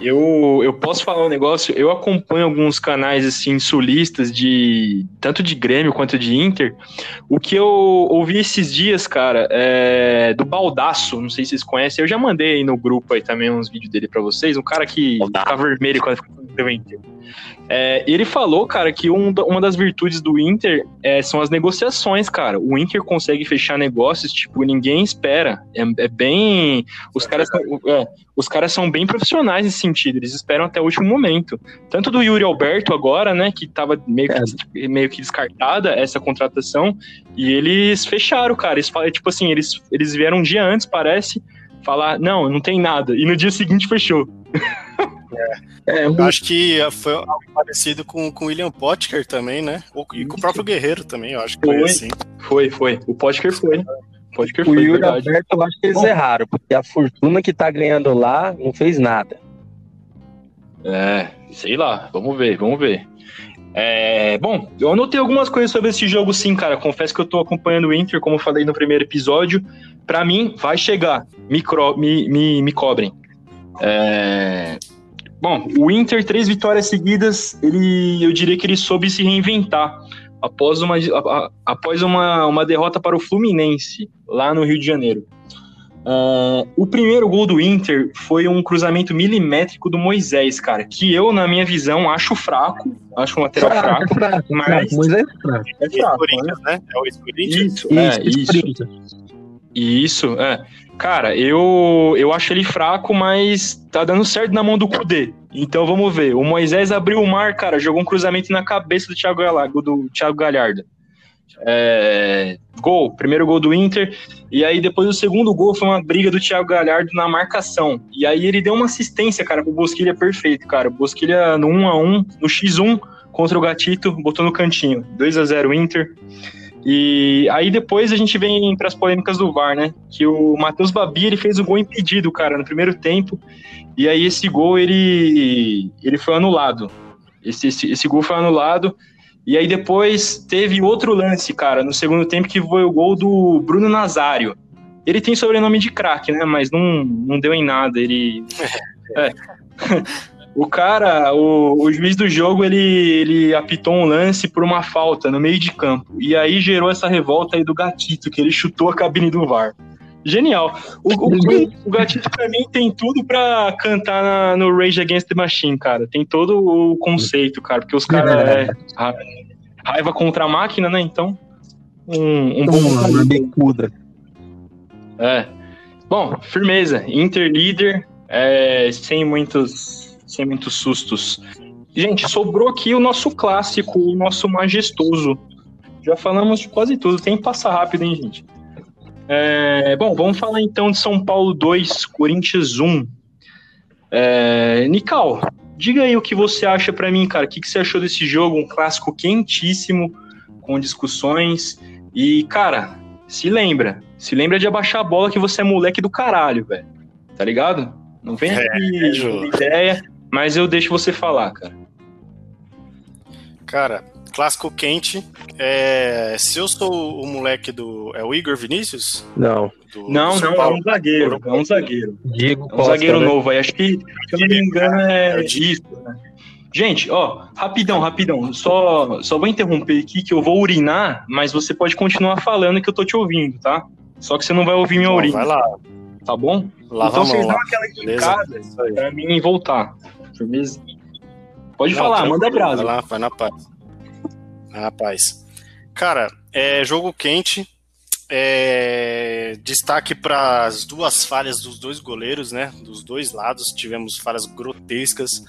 Eu, eu posso falar um negócio, eu acompanho alguns canais assim sulistas de tanto de Grêmio quanto de Inter. O que eu ouvi esses dias, cara, é do Baldaço, não sei se vocês conhecem, eu já mandei aí no grupo aí também uns vídeos dele pra vocês, um cara que fica vermelho quando fica do Inter. É, ele falou, cara, que um uma das virtudes do Inter é, são as negociações, cara. O Inter consegue fechar negócios, tipo, ninguém espera. É, é bem. Os caras são, é, os caras são bem profissionais nesse sentido, eles esperam até o último momento. Tanto do Yuri Alberto agora, né, que tava meio que, meio que descartada essa contratação, e eles fecharam, cara. Eles tipo assim, eles, eles vieram um dia antes, parece, falar, não, não tem nada. E no dia seguinte fechou. [LAUGHS] É, Eu acho que foi algo parecido com, com o William Potker também, né? E com o próprio Guerreiro também, eu acho que foi Foi. assim. Foi, foi. O Potker foi. O Potker o foi, Yuri verdade. Alberto, eu acho que eles Bom. erraram, porque a fortuna que tá ganhando lá não fez nada. É, sei lá, vamos ver, vamos ver. É, bom, eu anotei algumas coisas sobre esse jogo sim, cara. Confesso que eu tô acompanhando o Inter, como eu falei no primeiro episódio. Pra mim, vai chegar. Me, me, me, me cobrem. É, Bom, o Inter, três vitórias seguidas, ele, eu diria que ele soube se reinventar após uma, após uma, uma derrota para o Fluminense, lá no Rio de Janeiro. Ah, o primeiro gol do Inter foi um cruzamento milimétrico do Moisés, cara, que eu, na minha visão, acho fraco, acho um lateral fraco, fraco, mas- fraco, mas é fraco. é fraco, né? Corinthians, né? É o ex-Corinthians. Isso, é, isso. Corinthians. Isso, é. Cara, eu, eu acho ele fraco, mas tá dando certo na mão do Kudê. Então vamos ver. O Moisés abriu o mar, cara, jogou um cruzamento na cabeça do Thiago, Gala- do Thiago Galhardo. É, gol, primeiro gol do Inter. E aí depois o segundo gol foi uma briga do Thiago Galhardo na marcação. E aí ele deu uma assistência, cara, pro Bosquilha perfeito, cara. Bosquilha no 1 a 1 no X1 contra o Gatito, botou no cantinho. 2 a 0 Inter. E aí depois a gente vem para as polêmicas do VAR, né? Que o Matheus Babi ele fez o gol impedido, cara, no primeiro tempo. E aí esse gol ele ele foi anulado. Esse, esse, esse gol foi anulado. E aí depois teve outro lance, cara, no segundo tempo que foi o gol do Bruno Nazário. Ele tem sobrenome de craque, né? Mas não, não deu em nada. Ele. [LAUGHS] É. [LAUGHS] O cara, o, o juiz do jogo, ele, ele apitou um lance por uma falta no meio de campo. E aí gerou essa revolta aí do Gatito, que ele chutou a cabine do VAR. Genial. O, o, o Gatito, pra mim, tem tudo pra cantar na- no Rage Against the Machine, cara. Tem todo o conceito, cara. Porque os caras. É, ra- raiva contra a máquina, né? Então. Um, um bom. Uma bicuda. É. Bom, firmeza. Inter líder, é, sem muitos, sem muitos sustos. Gente, sobrou aqui o nosso clássico, o nosso majestoso. Já falamos de quase tudo. Tem que passar rápido, hein, gente? É, bom, vamos falar então de São Paulo 2, Corinthians 1. É, Nical, diga aí o que você acha pra mim, cara. O que, que você achou desse jogo? Um clássico quentíssimo, com discussões. E, cara, se lembra. Se lembra de abaixar a bola que você é moleque do caralho, velho. Tá ligado? Não vem É, aqui ideia, mas eu deixo você falar, cara. Cara, clássico quente. É, se eu sou o moleque do. É o Igor Vinícius? Não. Do, Não, do não, é Paulo? um zagueiro. É um zagueiro. Diego É um zagueiro né? novo aí. Acho que, se eu não me engano, É é o Diego. isso, né? Gente, ó, rapidão, rapidão. Só, só vou interromper aqui que eu vou urinar, mas você pode continuar falando que eu tô te ouvindo, tá? Só que você não vai ouvir minha urina, vai lá. tá bom? Então a vocês mão dão lá. aquela indicada aí. pra mim voltar. Firmeza? Pode Não, falar, manda brasa. Vai lá, vai na paz. Vai na paz. Cara, é jogo quente. É, destaque para as duas falhas dos dois goleiros, né? Dos dois lados tivemos falhas grotescas.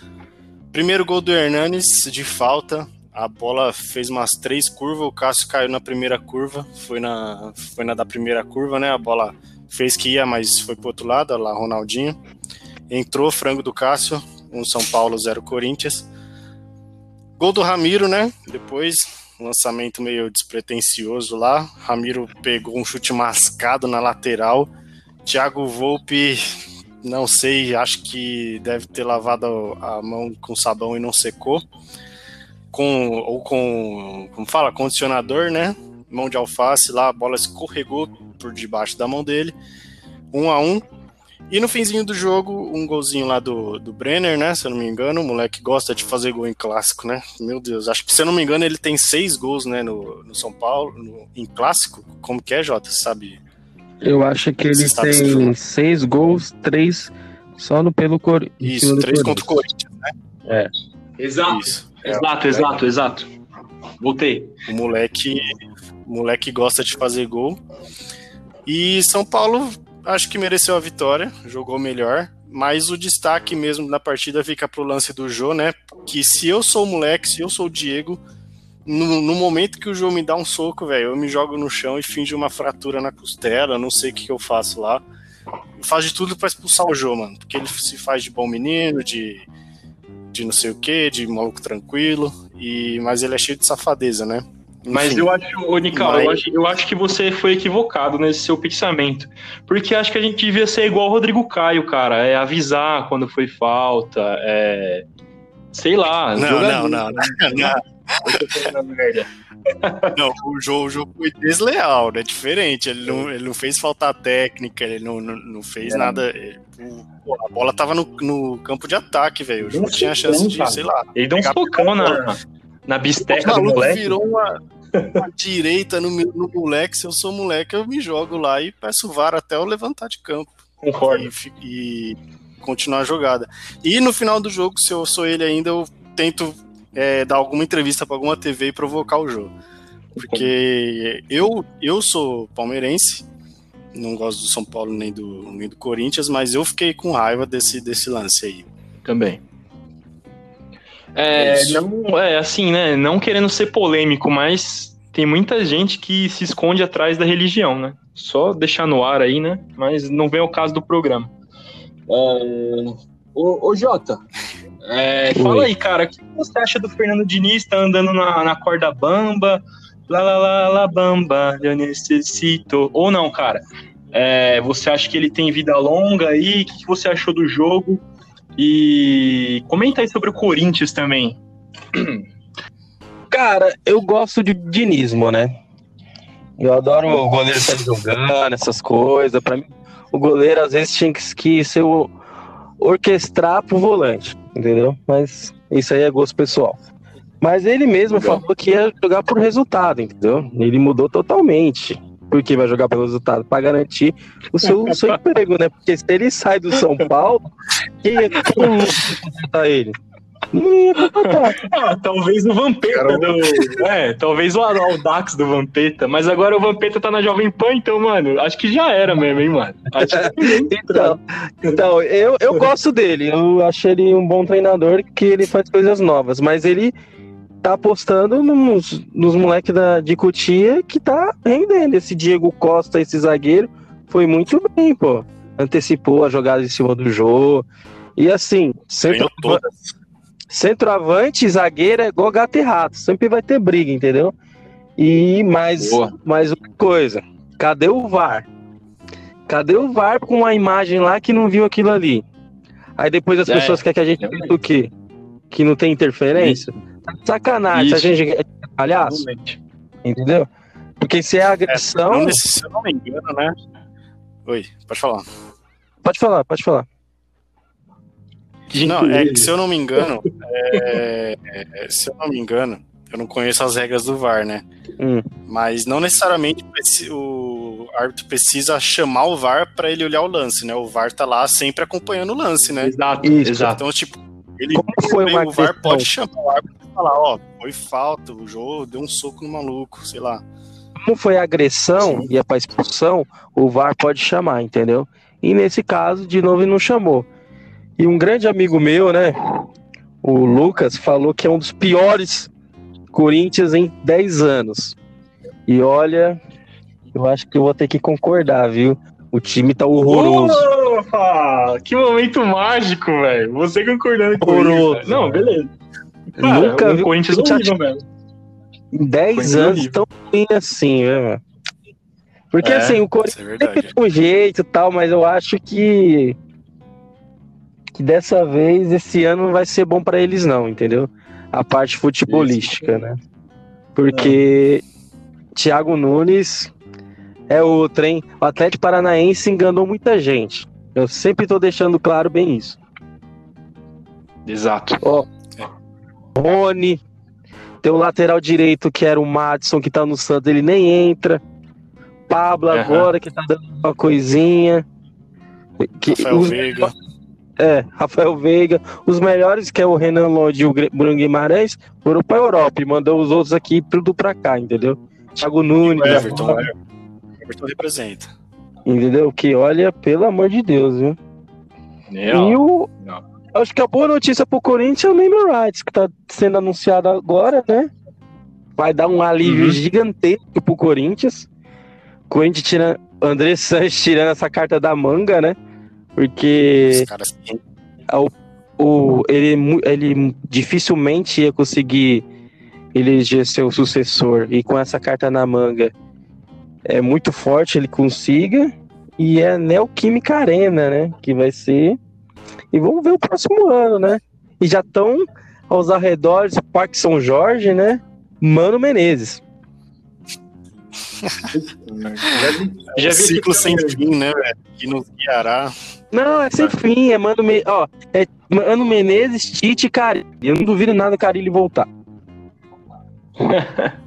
Primeiro gol do Hernanes de falta. A bola fez umas três curvas. O Cássio caiu na primeira curva. Foi na, foi na da primeira curva, né? A bola fez que ia, mas foi pro outro lado. Olha lá, Ronaldinho. Entrou, frango do Cássio. Um São Paulo, zero Corinthians. Gol do Ramiro, né? Depois, lançamento meio despretensioso lá. Ramiro pegou um chute mascado na lateral. Thiago Volpe, não sei, acho que deve ter lavado a mão com sabão e não secou. Com, ou com, como fala, condicionador, né? Mão de alface lá, a bola escorregou por debaixo da mão dele. Um a um. E no finzinho do jogo, um golzinho lá do, do Brenner, né? Se eu não me engano, o moleque gosta de fazer gol em clássico, né? Meu Deus, acho que se eu não me engano, ele tem seis gols, né? No, no São Paulo, no- em clássico. Como que é, Jota? Você sabe? Eu acho que ele tem seis gols, três só no pelo Cor... em cima Isso, três contra o Corinthians. Exato, Isso. exato, exato, exato. Voltei. O moleque, o moleque gosta de fazer gol. E São Paulo, acho que mereceu a vitória, jogou melhor. Mas o destaque mesmo da partida fica pro lance do Jô, né? Que se eu sou o moleque, se eu sou o Diego, no, no momento que o Jô me dá um soco, velho, eu me jogo no chão e finjo uma fratura na costela, não sei o que, que eu faço lá. Faz de tudo pra expulsar o Jô, mano. Porque ele se faz de bom menino, de, de não sei o que, de maluco tranquilo. E, mas ele é cheio de safadeza, né? Mas Enfim. eu acho, ô Nical, Mas- eu, acho, eu acho que você foi equivocado nesse seu pensamento. Porque acho que a gente devia ser igual o Rodrigo Caio, cara. É avisar quando foi falta, é. Sei lá. Não, não, não, falando [LAUGHS] merda. Não, o jogo, o jogo foi desleal, né? Diferente. Ele não, ele não fez falta técnica, ele não, não, não fez É. nada. ele- pô, a bola tava no, no campo de ataque, velho. O jogo Não tinha sei chance não, de, sei lá. Ele deu um socão na, na bisteca do moleque. virou uma [LAUGHS] direita no, meu- no moleque. Se eu sou moleque, eu me jogo lá e peço VAR até eu levantar de campo. Concordo. e, e continuar a jogada. E no final do jogo, se eu sou ele ainda, eu tento é, dar alguma entrevista para alguma TV e provocar o jogo. Porque eu, eu sou palmeirense, não gosto do São Paulo nem do, nem do Corinthians, mas eu fiquei com raiva desse, desse lance aí. Também. É, Isso. não, é assim, né? Não querendo ser polêmico, mas tem muita gente que se esconde atrás da religião, né? Só deixar no ar aí, né? Mas não vem ao caso do programa. É... Ô, ô Jota, é, fala aí, cara, o que você acha do Fernando Diniz? Tá andando na, na corda bamba? lá, lá, lá, lá, bamba, eu necessito. Ou não, cara. É, você acha que ele tem vida longa aí? O que, que você achou do jogo? E comenta aí sobre o Corinthians também. Cara, eu gosto de dinismo, né? Eu adoro o goleiro estar jogando, essas coisas. Pra mim, o goleiro às vezes tinha que, que ser o orquestrar pro volante, entendeu? Mas isso aí é gosto pessoal. Mas ele mesmo Legal. falou que ia jogar por resultado, entendeu? Ele mudou totalmente. Por que vai jogar pelo resultado? Pra garantir o seu, seu emprego, né? Porque se ele sai do São Paulo, quem quem ia contratar ele? Ah, talvez o Vampeta do. É, talvez o Audax do Vampeta, mas agora o Vampeta tá na Jovem Pan, então, mano, acho que já era mesmo, hein, mano. Acho que Então, então eu, eu gosto dele. Eu acho ele um bom treinador que ele faz coisas novas, mas ele tá apostando nos, nos moleques da, de Cutia que tá rendendo. Esse Diego Costa, esse zagueiro, foi muito bem, pô. Antecipou a jogada em cima do jogo. E assim, centroavante, centroavante zagueiro é igual gato e rato. Sempre vai ter briga, entendeu? E mais, Boa. mais uma coisa. Cadê o VAR? Cadê o VAR com a imagem lá que não viu aquilo ali? Aí depois as É, pessoas querem que a gente veja o quê? Que não tem interferência? Sacanagem, Isso. se a gente é palhaço, entendeu? Porque se é Não, agressão. nesse, se eu não me engano, né? Oi, pode falar. Pode falar, pode falar. Não, é que se eu não me engano, [LAUGHS] é, é, se eu não me engano, eu não conheço as regras do VAR, né? Hum. Mas não necessariamente o árbitro precisa chamar o VAR para ele olhar o lance, né? O VAR tá lá sempre acompanhando o lance, né? Exato, exato. Então, tipo, ele Como foi uma o VAR pode chamar o árbitro e falar, ó, foi falta, o jogo deu um soco no maluco, sei lá. Como foi agressão e é pra expulsão, o VAR pode chamar, entendeu? E nesse caso, de novo, ele não chamou. E um grande amigo meu, né? O Lucas falou que é um dos piores Corinthians em 10 anos. E olha, eu acho que eu vou ter que concordar, viu? O time tá horroroso. Opa! Que momento mágico, velho. Você concordando com isso. velho. Não, velho. beleza. Cara, Nunca o vi Corinthians horrível, velho. Em 10 Corinthians anos tão ruim assim, né? Porque É, assim, o Corinthians é tem um jeito e tal, mas eu acho que que dessa vez esse ano não vai ser bom pra eles não, entendeu? A parte futebolística, né? Porque Thiago Nunes é outro, hein? O Atlético Paranaense enganou muita gente. Eu sempre tô deixando claro bem isso. Exato. Rony, tem o lateral direito que era o Madison que tá no Santos, ele nem entra. Pablo Aham. agora que tá dando uma coisinha. Que, Rafael os- Veiga. É, Rafael Veiga. Os melhores, que é o Renan Lodge e o Bruno Guimarães, foram pra Europa e mandou os outros aqui tudo pra cá, entendeu? Thiago Nunes, O Everton, agora, né? O Everton representa. Entendeu? Que olha, pelo amor de Deus, viu? É, E o. Acho que a boa notícia pro Corinthians é o Name Rights, que tá sendo anunciado agora, né? Vai dar um alívio Uhum. gigantesco pro Corinthians. Corinthians tira. André Sanches tirando essa carta da manga, né? Porque Os caras o, ele, mu- ele dificilmente ia conseguir eleger seu sucessor. E com essa carta na manga é muito forte ele consiga. E é a Neoquímica Arena, né? Que vai ser. E vamos ver o próximo ano, né? E já estão aos arredores, Parque São Jorge, né? Mano Menezes. [LAUGHS] Já vi ciclo sem fim, né, velho? Que nos guiará. Não, é sem fim, é Mano Menezes. Ó, é Mano Menezes, Tite e. Eu não duvido nada do Carilli voltar. [LAUGHS]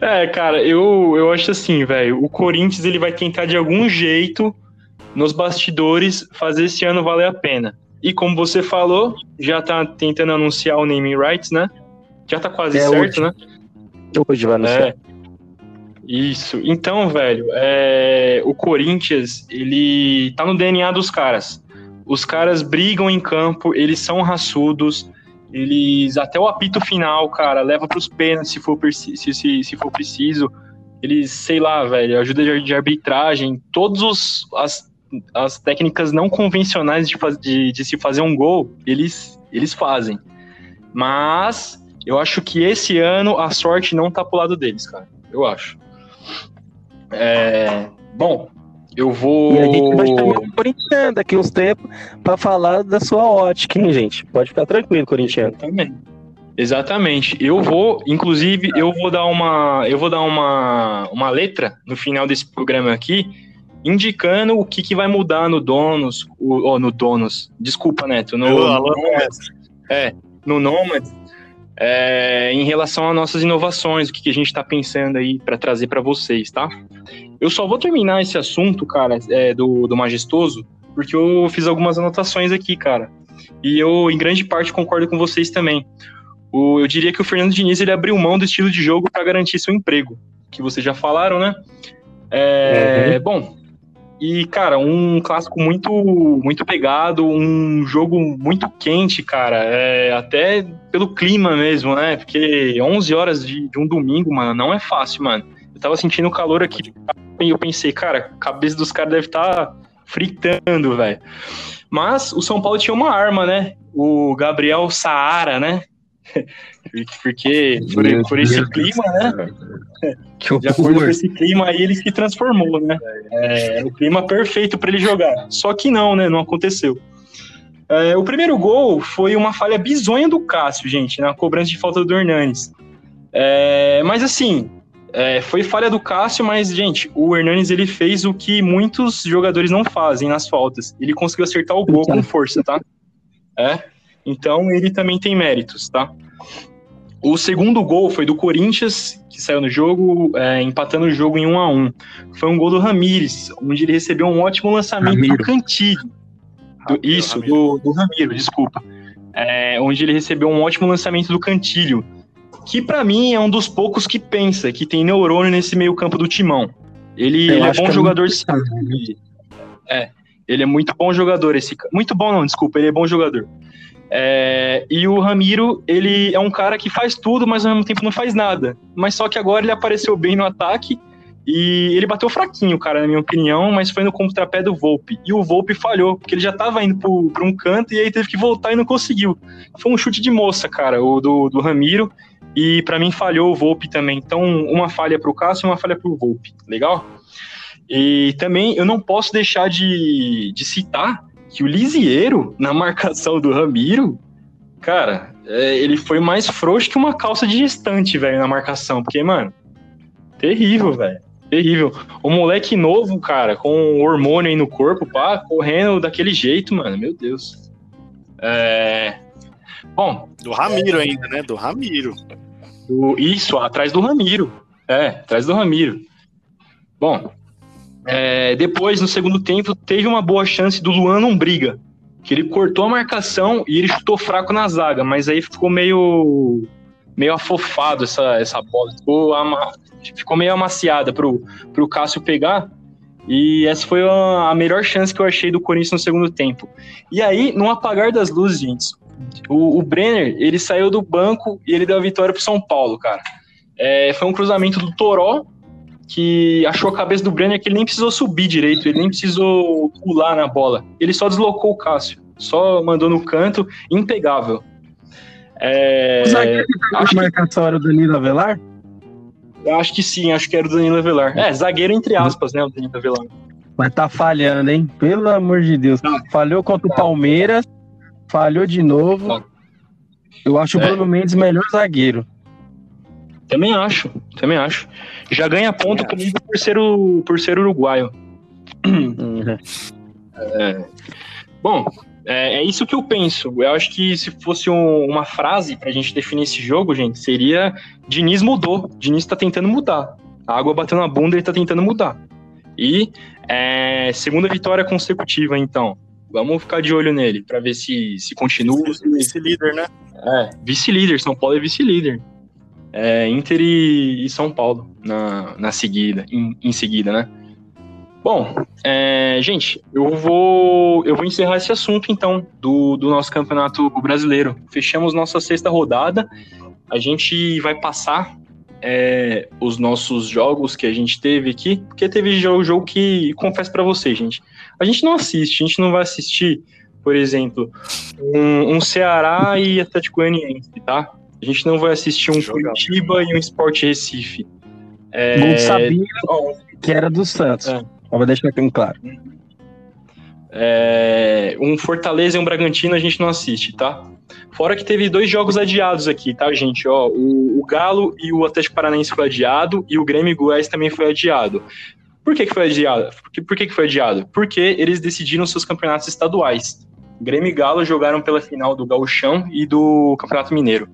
É, cara, eu, eu acho assim, velho. O Corinthians ele vai tentar de algum jeito, nos bastidores, fazer esse ano valer a pena. E como você falou, já tá tentando anunciar o naming rights, né? Já tá quase É, certo, hoje. né? Hoje vai anunciar. É. Isso. Então, velho, é, o Corinthians, ele tá no DNA dos caras. Os caras brigam em campo, eles são raçudos, eles até o apito final, cara, leva pros pênaltis se for, se, se, se for preciso. Eles, sei lá, velho, ajuda de, de arbitragem, todas os, as, as técnicas não convencionais de, de, de se fazer um gol, eles, eles fazem. Mas Eu acho que esse ano a sorte não tá pro lado deles, cara. Eu acho. É, bom, eu vou. E a gente vai chamar o Corinthians daqui uns tempos pra falar da sua ótica, hein, gente? Pode ficar tranquilo, Corinthians. Exatamente. Exatamente. Eu vou, inclusive, eu vou dar uma, eu vou dar uma, uma letra no final desse programa aqui, indicando o que, que vai mudar no donos, o, oh, no donos. Desculpa, Neto, no, no Nomads. É, no Nomads, é, em relação às nossas inovações, o que, que a gente está pensando aí para trazer para vocês, tá? Eu só vou terminar esse assunto, cara, é, do, do majestoso, porque eu fiz algumas anotações aqui, cara. E eu, em grande parte, concordo com vocês também. O, eu diria que o Fernando Diniz ele abriu mão do estilo de jogo para garantir seu emprego, que vocês já falaram, né? É, Bom, e cara, um clássico muito muito pegado, um jogo muito quente, cara, é, até pelo clima mesmo, né? Porque 11 horas de, de um domingo, mano, não é fácil, mano. Eu tava sentindo calor aqui e eu pensei, cara, a cabeça dos caras deve estar tá fritando, velho. Mas o São Paulo tinha uma arma, né? O Gabriel Saara, né? [LAUGHS] Porque por, por esse clima, né? Que De acordo com esse clima aí, ele se transformou, né? É, o clima perfeito para ele jogar. Só que não, né? Não aconteceu. É, o primeiro gol foi uma falha bizonha do Cássio, gente, na cobrança de falta do Hernanes. É, mas assim, é, foi falha do Cássio, mas, gente, o Hernanes ele fez o que muitos jogadores não fazem nas faltas. Ele conseguiu acertar o gol com força, tá? É. Então ele também tem méritos, tá? O segundo gol foi do Corinthians, que saiu no jogo, é, empatando o jogo em 1 a 1 Foi um gol do Ramires, onde ele recebeu um ótimo lançamento Ramiro. do Cantilho. Do- isso, do, do Ramiro, desculpa. É, onde ele recebeu um ótimo lançamento do Cantilho, que pra mim é um dos poucos que pensa, que tem neurônio nesse meio campo do timão. Ele, ele é bom é jogador, muito sim. Ele- É, ele é muito bom jogador. Esse, muito bom não, desculpa, ele é bom jogador. É, e o Ramiro, ele é um cara que faz tudo, mas ao mesmo tempo não faz nada. Mas só que agora ele apareceu bem no ataque e ele bateu fraquinho, cara, na minha opinião, mas foi no contrapé do Volpe. E o Volpe falhou, porque ele já tava indo pro, pra um canto e aí teve que voltar e não conseguiu. Foi um chute de moça, cara, o do, do Ramiro. E pra mim falhou o Volpe também. Então, uma falha pro Cássio e uma falha pro Volpe. Legal? E também eu não posso deixar de, de citar que o Lisieiro, na marcação do Ramiro, cara, é, ele foi mais frouxo que uma calça de gestante, velho, na marcação. Porque, mano, terrível, velho. Terrível. O moleque novo, cara, com hormônio aí no corpo, pá, correndo daquele jeito, mano, meu Deus. É. Bom, Do Ramiro ainda, né? Do Ramiro. o- isso, atrás do Ramiro. É, atrás do Ramiro. Bom, é, depois, no segundo tempo, teve uma boa chance do Luan não briga. Que ele cortou a marcação e ele chutou fraco na zaga, mas aí ficou meio meio afofado essa, essa bola. Ficou, ama- ficou meio amaciada pro, pro Cássio pegar. E essa foi a, a melhor chance que eu achei do Corinthians no segundo tempo. E aí, no apagar das luzes, gente, o, o Brenner, ele saiu do banco e ele deu a vitória pro São Paulo, cara. É, foi um cruzamento do Toró, que achou a cabeça do Brenner que ele nem precisou subir direito, ele nem precisou pular na bola. Ele só deslocou o Cássio, só mandou no canto, impegável. É, O zagueiro acho A que- marcação era o Danilo Avelar? eu acho que sim, acho que era o Danilo Avelar. É, zagueiro entre aspas, né, o Danilo Avelar. Mas tá falhando, hein? Pelo amor de Deus. Tá. Falhou contra o Palmeiras, falhou de novo. Tá. Eu acho o É. Bruno Mendes melhor zagueiro. Também acho, também acho. Já ganha ponto comigo por ser, o, por ser uruguaio. Bom, é, é isso que eu penso. Eu acho que se fosse um- uma frase pra gente definir esse jogo, gente, seria Diniz mudou. Diniz tá tentando mudar. A água bateu na bunda, ele tá tentando mudar. E é, segunda vitória consecutiva, então. Vamos ficar de olho nele pra ver se, se continua. Esse líder, né? É, vice-líder, São Paulo é vice-líder. É, Inter e, e São Paulo na, na seguida, em, em seguida, né? Bom, é, gente, eu vou eu vou encerrar esse assunto então do, do nosso campeonato brasileiro. Fechamos nossa sexta rodada. A gente vai passar é, os nossos jogos que a gente teve aqui, porque teve jogo, jogo que confesso pra vocês, gente. A gente não assiste, a gente não vai assistir, por exemplo, um, um Ceará e Atlético Goianiense, tá? A gente não vai assistir um Jogão. Curitiba e um Sport Recife. É, do Sabino, que era do Santos. É. Só deixar bem claro. é, um Fortaleza e um Bragantino a gente não assiste, tá? Fora que teve dois jogos adiados aqui, tá, gente? Ó, o, o Galo e o Atlético Paranaense foi adiado e o Grêmio e Goiás também foi adiado. Por que, que foi adiado? Por que, por que, que foi adiado? Porque eles decidiram seus campeonatos estaduais. Grêmio e Galo jogaram pela final do Gauchão e do Campeonato Mineiro.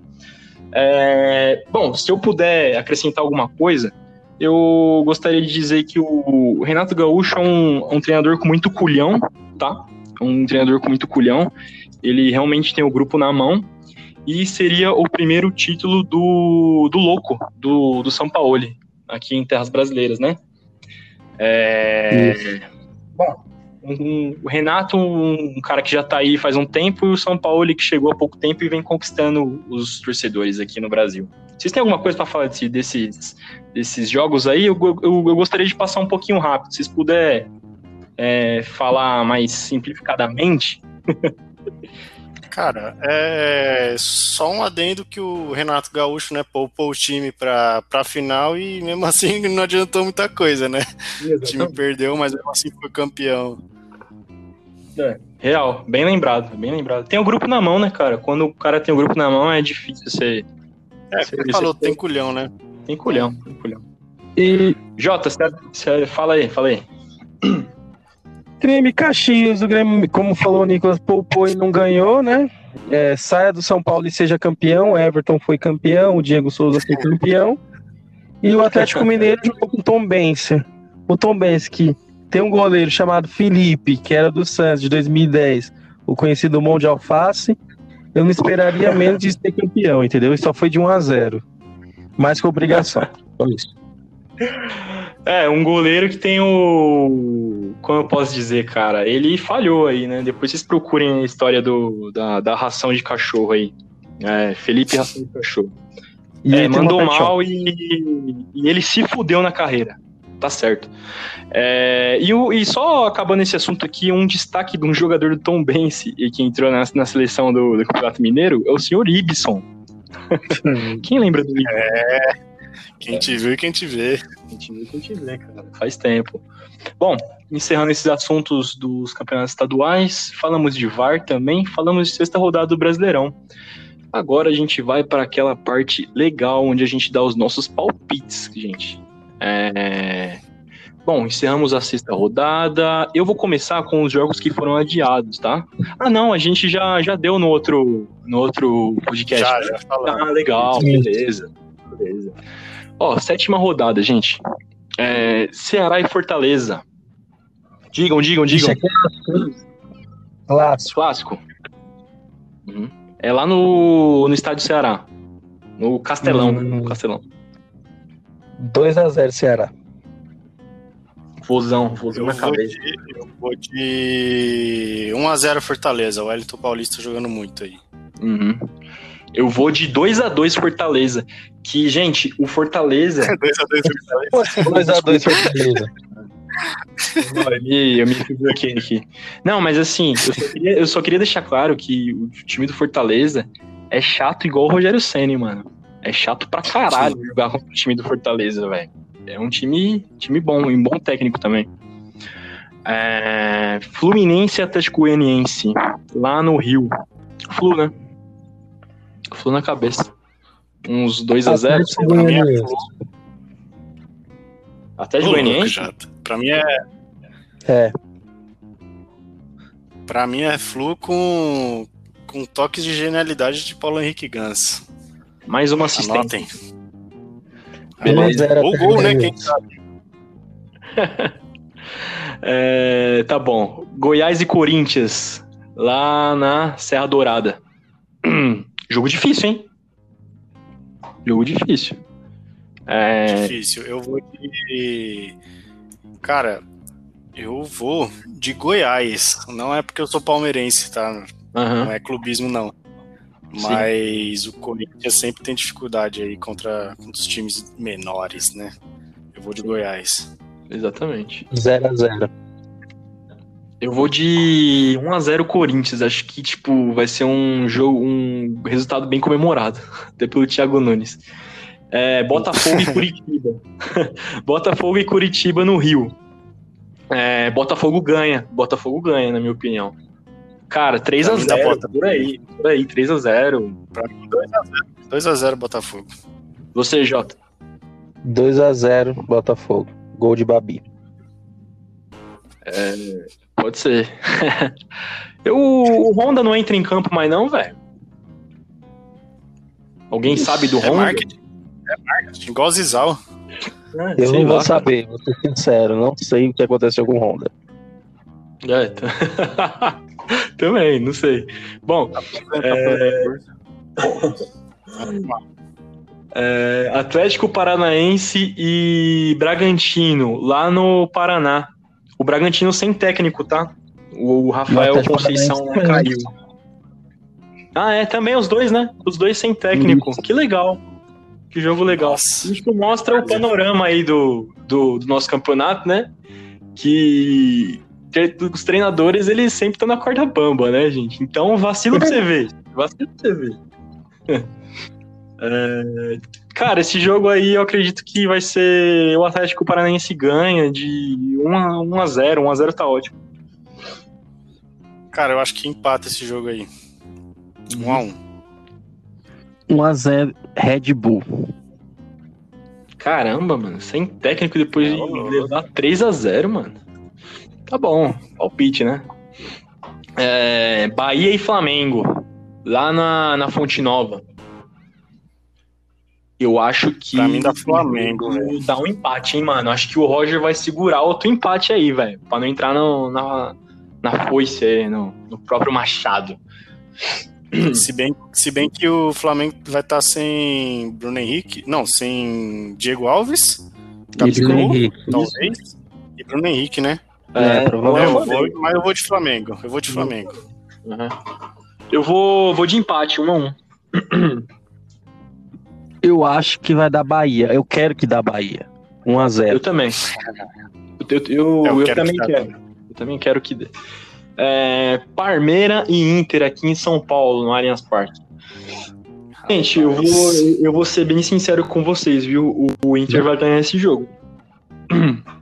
É, bom, se eu puder acrescentar alguma coisa, eu gostaria de dizer que o Renato Gaúcho é um, é um treinador com muito culhão, tá? É um treinador com muito culhão. Ele realmente tem o grupo na mão e seria o primeiro título do, do louco, do, do São Paulo, aqui em terras brasileiras, né? É, bom, um- o Renato, um cara que já tá aí faz um tempo, e o São Paulo que chegou há pouco tempo e vem conquistando os torcedores aqui no Brasil. Vocês têm alguma coisa para falar desse- desses, desses jogos aí? Eu, eu- eu gostaria de passar um pouquinho rápido. Se vocês puderem é, falar mais simplificadamente. [LAUGHS] Cara, é só um adendo que o Renato Gaúcho, né, poupou o time pra, pra final e mesmo [LAUGHS] assim não adiantou muita coisa, né? O time perdeu, mas mesmo assim foi campeão. Real, bem lembrado, bem lembrado. Tem o grupo na mão, né, cara? Quando o cara tem o grupo na mão, é difícil você. É, Você- você você- falou, tem culhão, né? Tem culhão, tem culhão. E Jota, você, você- fala aí, fala aí. Grêmio e Caxias, o Grêmio, como falou o Nicolas, poupou e não ganhou, né? É, saia do São Paulo e seja campeão. Everton foi campeão, o Diego Souza foi campeão. E o Atlético Mineiro [LAUGHS] jogou com o Tom Bense. O Tom Bense que tem um goleiro chamado Felipe, que era do Santos de 2010, o conhecido Mão de Alface. Eu não esperaria menos de ser campeão, entendeu? E só foi de 1 a 0 Mais que obrigação. Só isso. É, um goleiro que tem o. Como eu posso dizer, cara? Ele falhou aí, né? Depois vocês procurem a história do, da, da ração de cachorro aí. É, Felipe Ração de Cachorro. E É, mandou mal e, e ele se fudeu na carreira. Tá certo. É, e, o- e só acabando esse assunto aqui, um destaque de um jogador do Tom Bense e que entrou na, na seleção do, do Campeonato Mineiro é o senhor Ibson. [LAUGHS] Quem lembra do Ibson? Quem te viu e quem te vê. A gente viu que a gente vê, cara. Faz tempo. Bom, encerrando esses assuntos dos campeonatos estaduais, falamos de VAR também, falamos de sexta rodada do Brasileirão. Agora a gente vai para aquela parte legal onde a gente dá os nossos palpites, gente. É... Bom, encerramos a sexta rodada. Eu vou começar com os jogos que foram adiados, tá? Ah, não, a gente já, já deu no outro, no outro podcast. Já, já falamos. Ah, legal, Sim. beleza. Beleza. Ó, sétima rodada, gente. É, Ceará e Fortaleza. Digam, digam, Isso digam. aqui é clássico. Clássico. Uhum. É lá no, no estádio Ceará. No Castelão. Hum. No Castelão. 2x0 Ceará. Vozão Eu na cabeça. de, eu vou de 1x0 Fortaleza. O Wellington Paulista jogando muito aí. Uhum. Eu vou de 2 a 2 Fortaleza. Que, gente, o Fortaleza. [LAUGHS] 2x2 Fortaleza. 2x2 Fortaleza. Não, eu me, eu me equivoquei aqui. Não, mas assim, eu só, queria, eu só queria deixar claro que o time do Fortaleza é chato igual o Rogério Senna, mano. É chato pra caralho jogar contra o time do Fortaleza, velho. É um time, time bom, e um bom técnico também. É, Fluminense e Atlético Goianiense, lá no Rio. Flu, né? Flu na cabeça. Uns 2x0. Atlético Pra mim é Goianiense. Ô, louco, Goianiense? Pra mim é, É, pra mim é Flu com, com toques de genialidade de Paulo Henrique Gans. Mais uma assistência. Anotem. Beleza. 1x0 Ou gol, né? Quem sabe? [LAUGHS] É, tá bom. Goiás e Corinthians, lá na Serra Dourada. [CLEARS THROAT] Jogo difícil, hein? Jogo difícil. É, Difícil. Eu vou de. Cara, eu vou de Goiás. Não é porque eu sou palmeirense, tá? aham. Não é clubismo, não. Sim. Mas o Corinthians sempre tem dificuldade aí contra, contra os times menores, né? Eu vou de Goiás. Exatamente. 0x0. Eu vou de 1x0 Corinthians. Acho que, tipo, vai ser um jogo, um resultado bem comemorado. [LAUGHS] Até pelo Thiago Nunes. É, Botafogo e [LAUGHS] Curitiba. [LAUGHS] Botafogo e Curitiba no Rio. É, Botafogo ganha. Botafogo ganha, na minha opinião. Cara, Pra mim dá 3x0. Botafogo. Por aí, por aí, 3x0. Pra mim, 2x0. 2x0 Botafogo. Você, Jota. 2x0 Botafogo. Gol de Babi. Pode ser. [LAUGHS] Eu, o Honda não entra em campo mais, não, velho? Alguém sabe do É Honda? marketing. É marketing. Igual o Zizal. Ah, Eu não vou lá. saber, vou ser sincero. Não sei o que aconteceu com o Honda. É, tá. [LAUGHS] Também, não sei. Bom, é, Atlético Paranaense e Bragantino, lá no Paraná. O Bragantino sem técnico, tá? O Rafael O Atlético Conceição caiu. Ah, é, também os dois, né? Os dois sem técnico. Que legal. Que jogo legal. Nossa. Isso mostra o panorama aí do, do, do nosso campeonato, né? Que os treinadores, eles sempre estão na corda bamba, né, gente? Então, vacilo pra você [LAUGHS] ver. Vacilo pra você ver. [LAUGHS] É, cara, esse jogo aí eu acredito que vai ser o Atlético Paranaense ganha de 1 a, 1 a 0 1 a 0 tá ótimo. Cara, eu acho que empata esse jogo aí. 1x1. 1x0 Red Bull. Caramba, mano, sem técnico depois de levar 3 a 0 mano. Tá bom, palpite, né? É, Bahia e Flamengo, lá na, na Fonte Nova. Eu acho que. Pra mim dá Flamengo, velho. Dá um empate, hein, mano. Acho que o Roger vai segurar outro empate aí, velho. Pra não entrar no, na, na foice aí, no, no próprio Machado. Se bem, se bem que o Flamengo vai estar sem Bruno Henrique. Não, sem Diego Alves. Bruno Gabigol, Henrique. talvez. E Bruno Henrique, né? É, É, provavelmente. eu vou, mas eu vou de Flamengo. Eu vou de Flamengo. Uhum. Eu vou, vou de empate, 1 a 1 [CLEARS THROAT] Eu acho que vai dar Bahia. Eu quero que dá Bahia. 1x0. Eu também. Eu, eu, Eu eu quero também que dá quero. Eu também quero que dê. É, Parmeira e Inter aqui em São Paulo, no Allianz Parque. Gente, eu vou, eu vou ser bem sincero com vocês, viu? O, o Inter vai ganhar esse jogo. [CLEARS THROAT]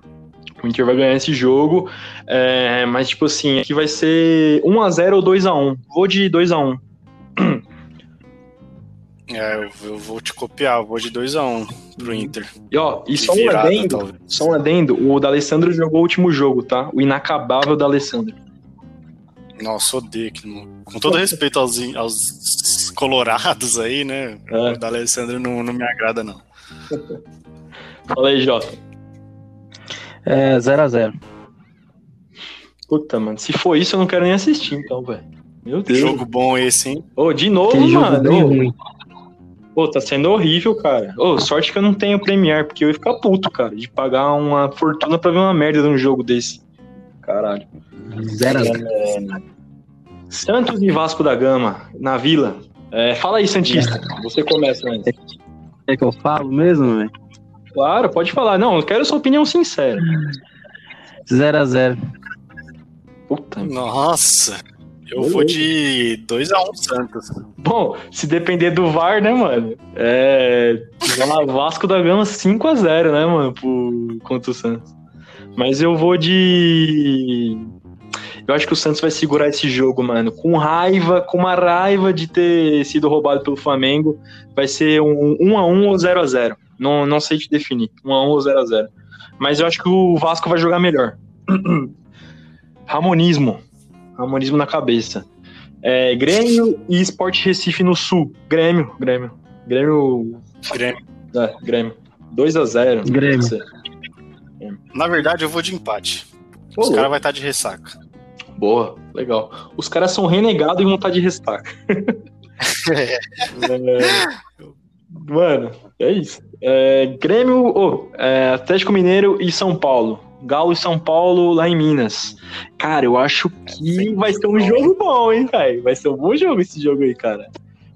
O Inter vai ganhar esse jogo. é, mas, tipo assim, aqui vai ser 1x0 ou 2x1. Vou de 2x1. É, eu, eu vou te copiar. Eu vou de 2x1 pro Inter. E, ó, e só um virada, adendo. talvez. Só um adendo. O D'Alessandro jogou o último jogo, tá? O inacabável D'Alessandro. Nossa, odeio aquele Com todo respeito aos, aos colorados aí, né? É. O da Alessandro não, não me agrada, não. Fala aí, Jota. É 0x0. Puta, mano, se for isso, eu não quero nem assistir, então, velho. Meu Deus. Jogo bom esse, hein? Ô, de novo, jogo mano. bem Ô, ruim. Pô, tá sendo horrível, cara. Ô, sorte que eu não tenho Premiere, porque eu ia ficar puto, cara, de pagar uma fortuna pra ver uma merda num jogo desse. Caralho. 0x0. Santos e Vasco da Gama, na Vila. É, fala aí, Santista. Você começa antes. É que eu falo mesmo, velho? Claro, pode falar. Não, eu quero sua opinião sincera. 0x0. Puta. Nossa, eu vou de 2x1 Santos. Bom, se depender do VAR, né, mano? É. Vasco da Gama 5x0, né, mano, pro, contra o Santos. Mas eu vou de. Eu acho que o Santos vai segurar esse jogo, mano. Com raiva, com uma raiva de ter sido roubado pelo Flamengo. Vai ser um 1x1 ou 0x0. Não, não sei te definir. 1x1 ou 0x0. Mas eu acho que o Vasco vai jogar melhor. [CLEARS THROAT] Ramonismo. Ramonismo na cabeça. É, Grêmio e Sport Recife no Sul. Grêmio, Grêmio. Grêmio. Grêmio. É, Grêmio. 2x0. Grêmio. Na verdade, eu vou de empate. Os Ô, caras vão estar de ressaca. Boa, legal. Os caras são renegados e vão estar de restaca. [LAUGHS] É, Mano, é isso. É, Grêmio, ô, é, Atlético Mineiro e São Paulo. Galo e São Paulo lá em Minas. Cara, eu acho que vai ser um jogo bom, hein, velho? Vai ser um bom jogo esse jogo aí, cara.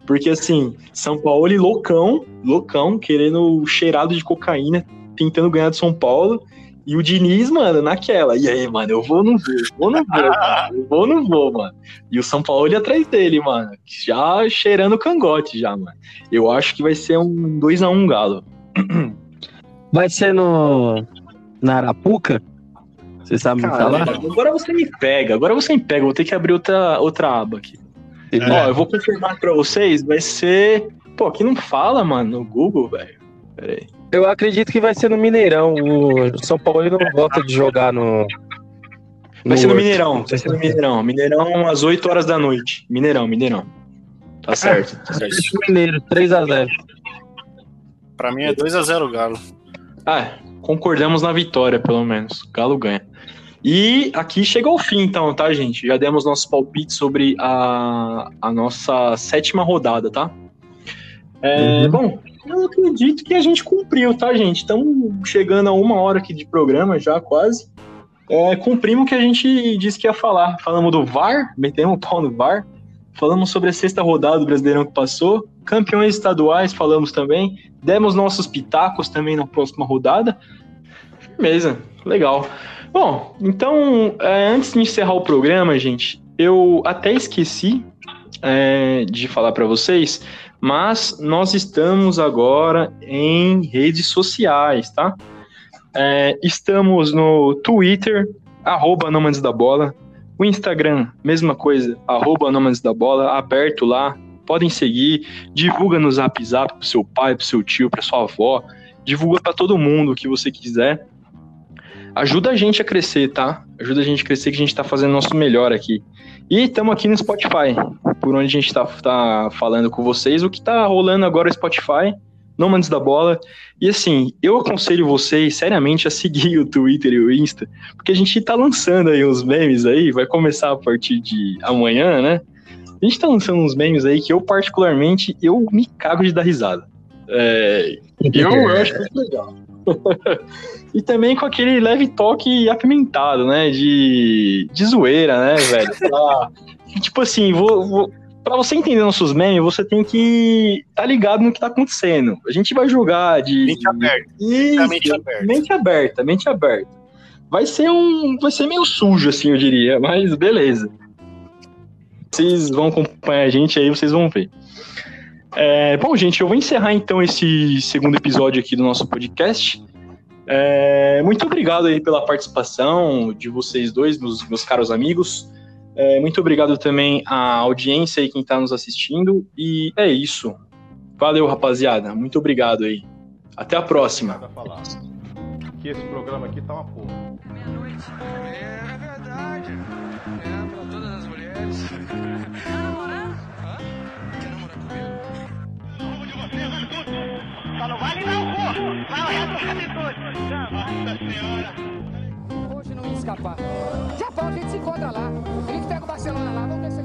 Porque assim, São Paulo e loucão, loucão, querendo cheirado de cocaína, tentando ganhar do São Paulo. E o Diniz, mano, naquela. E aí, mano, eu vou ou não vou? Eu vou ou não vou? [LAUGHS] mano? Eu vou ou não vou, mano? E o São Paulo ali atrás dele, mano. Já cheirando cangote, já, mano. Eu acho que vai ser um 2x1 Galo. Vai ser no. Na Arapuca? Você sabe me Cara, falar? agora você me pega, agora você me pega. Vou ter que abrir outra, outra aba aqui. Ó, eu vou confirmar pra vocês, vai ser. Pô, aqui não fala, mano, no Google, velho. Pera aí. Eu acredito que vai ser no Mineirão. O São Paulo não gosta de jogar no. Vai ser no. Mineirão, vai ser no Mineirão. Mineirão às 8 horas da noite. Mineirão, Mineirão. Tá certo, tá certo. Atlético Mineiro, 3x0. Pra mim é 2x0 Galo. Ah, concordamos na vitória, pelo menos. O Galo ganha. E aqui chega ao fim, então, tá, gente? Já demos nossos palpites sobre a, a nossa sétima rodada, tá? É, Uhum. Bom, eu acredito que a gente cumpriu, tá, gente? Estamos chegando a uma hora aqui de programa já, quase. É, cumprimos o que a gente disse que ia falar. Falamos do VAR, metemos o pau no VAR. Falamos sobre a sexta rodada do Brasileirão que passou. Campeões estaduais, falamos também. Demos nossos pitacos também na próxima rodada. Firmeza, legal. Bom, então, é, antes de encerrar o programa, gente, eu até esqueci é, de falar para vocês, mas nós estamos agora em redes sociais, tá? É, estamos no Twitter, arroba Nômades da Bola, o Instagram, mesma coisa, arroba Nômades da Bola, aberto lá, podem seguir, divulga no Zap Zap pro seu pai, pro seu tio, pra sua avó, divulga para todo mundo o que você quiser. Ajuda a gente a crescer, tá? Ajuda a gente a crescer que a gente tá fazendo nosso melhor aqui. E estamos aqui no Spotify, por onde a gente tá, tá falando com vocês. O que tá rolando agora é o Spotify, Nômades da Bola. E assim, eu aconselho vocês seriamente a seguir [LAUGHS] o Twitter e o Insta, porque a gente tá lançando aí uns memes aí, vai começar a partir de amanhã, né? A gente tá lançando uns memes aí que eu, particularmente, eu me cago de dar risada. É, eu, eu acho muito legal. [LAUGHS] e também com aquele leve toque apimentado, né? De, de zoeira, né, velho? Pra- [LAUGHS] tipo assim, vou, vou, pra você entender nossos memes, você tem que tá ligado no que tá acontecendo. A gente vai jogar de. Mente aberta. Isso, mente aberta. mente aberta, mente aberta. Vai ser um. Vai ser meio sujo, assim, eu diria, mas beleza. Vocês vão acompanhar a gente aí, vocês vão ver. É, bom, gente, eu vou encerrar então esse segundo episódio aqui do nosso podcast. É, muito obrigado aí pela participação de vocês dois, meus, meus caros amigos. É, muito obrigado também à audiência aí, quem está nos assistindo. E é isso. Valeu, rapaziada. Muito obrigado aí. Até a próxima. Que esse programa aqui tá uma porra. Meia-noite. É, é verdade. É, pra todas as mulheres. Tá namorando? Hã? Quer namorar comigo? Hoje não ia escapar. Japão, a gente se encontra lá. Ele que pega o Barcelona lá. Vamos ver se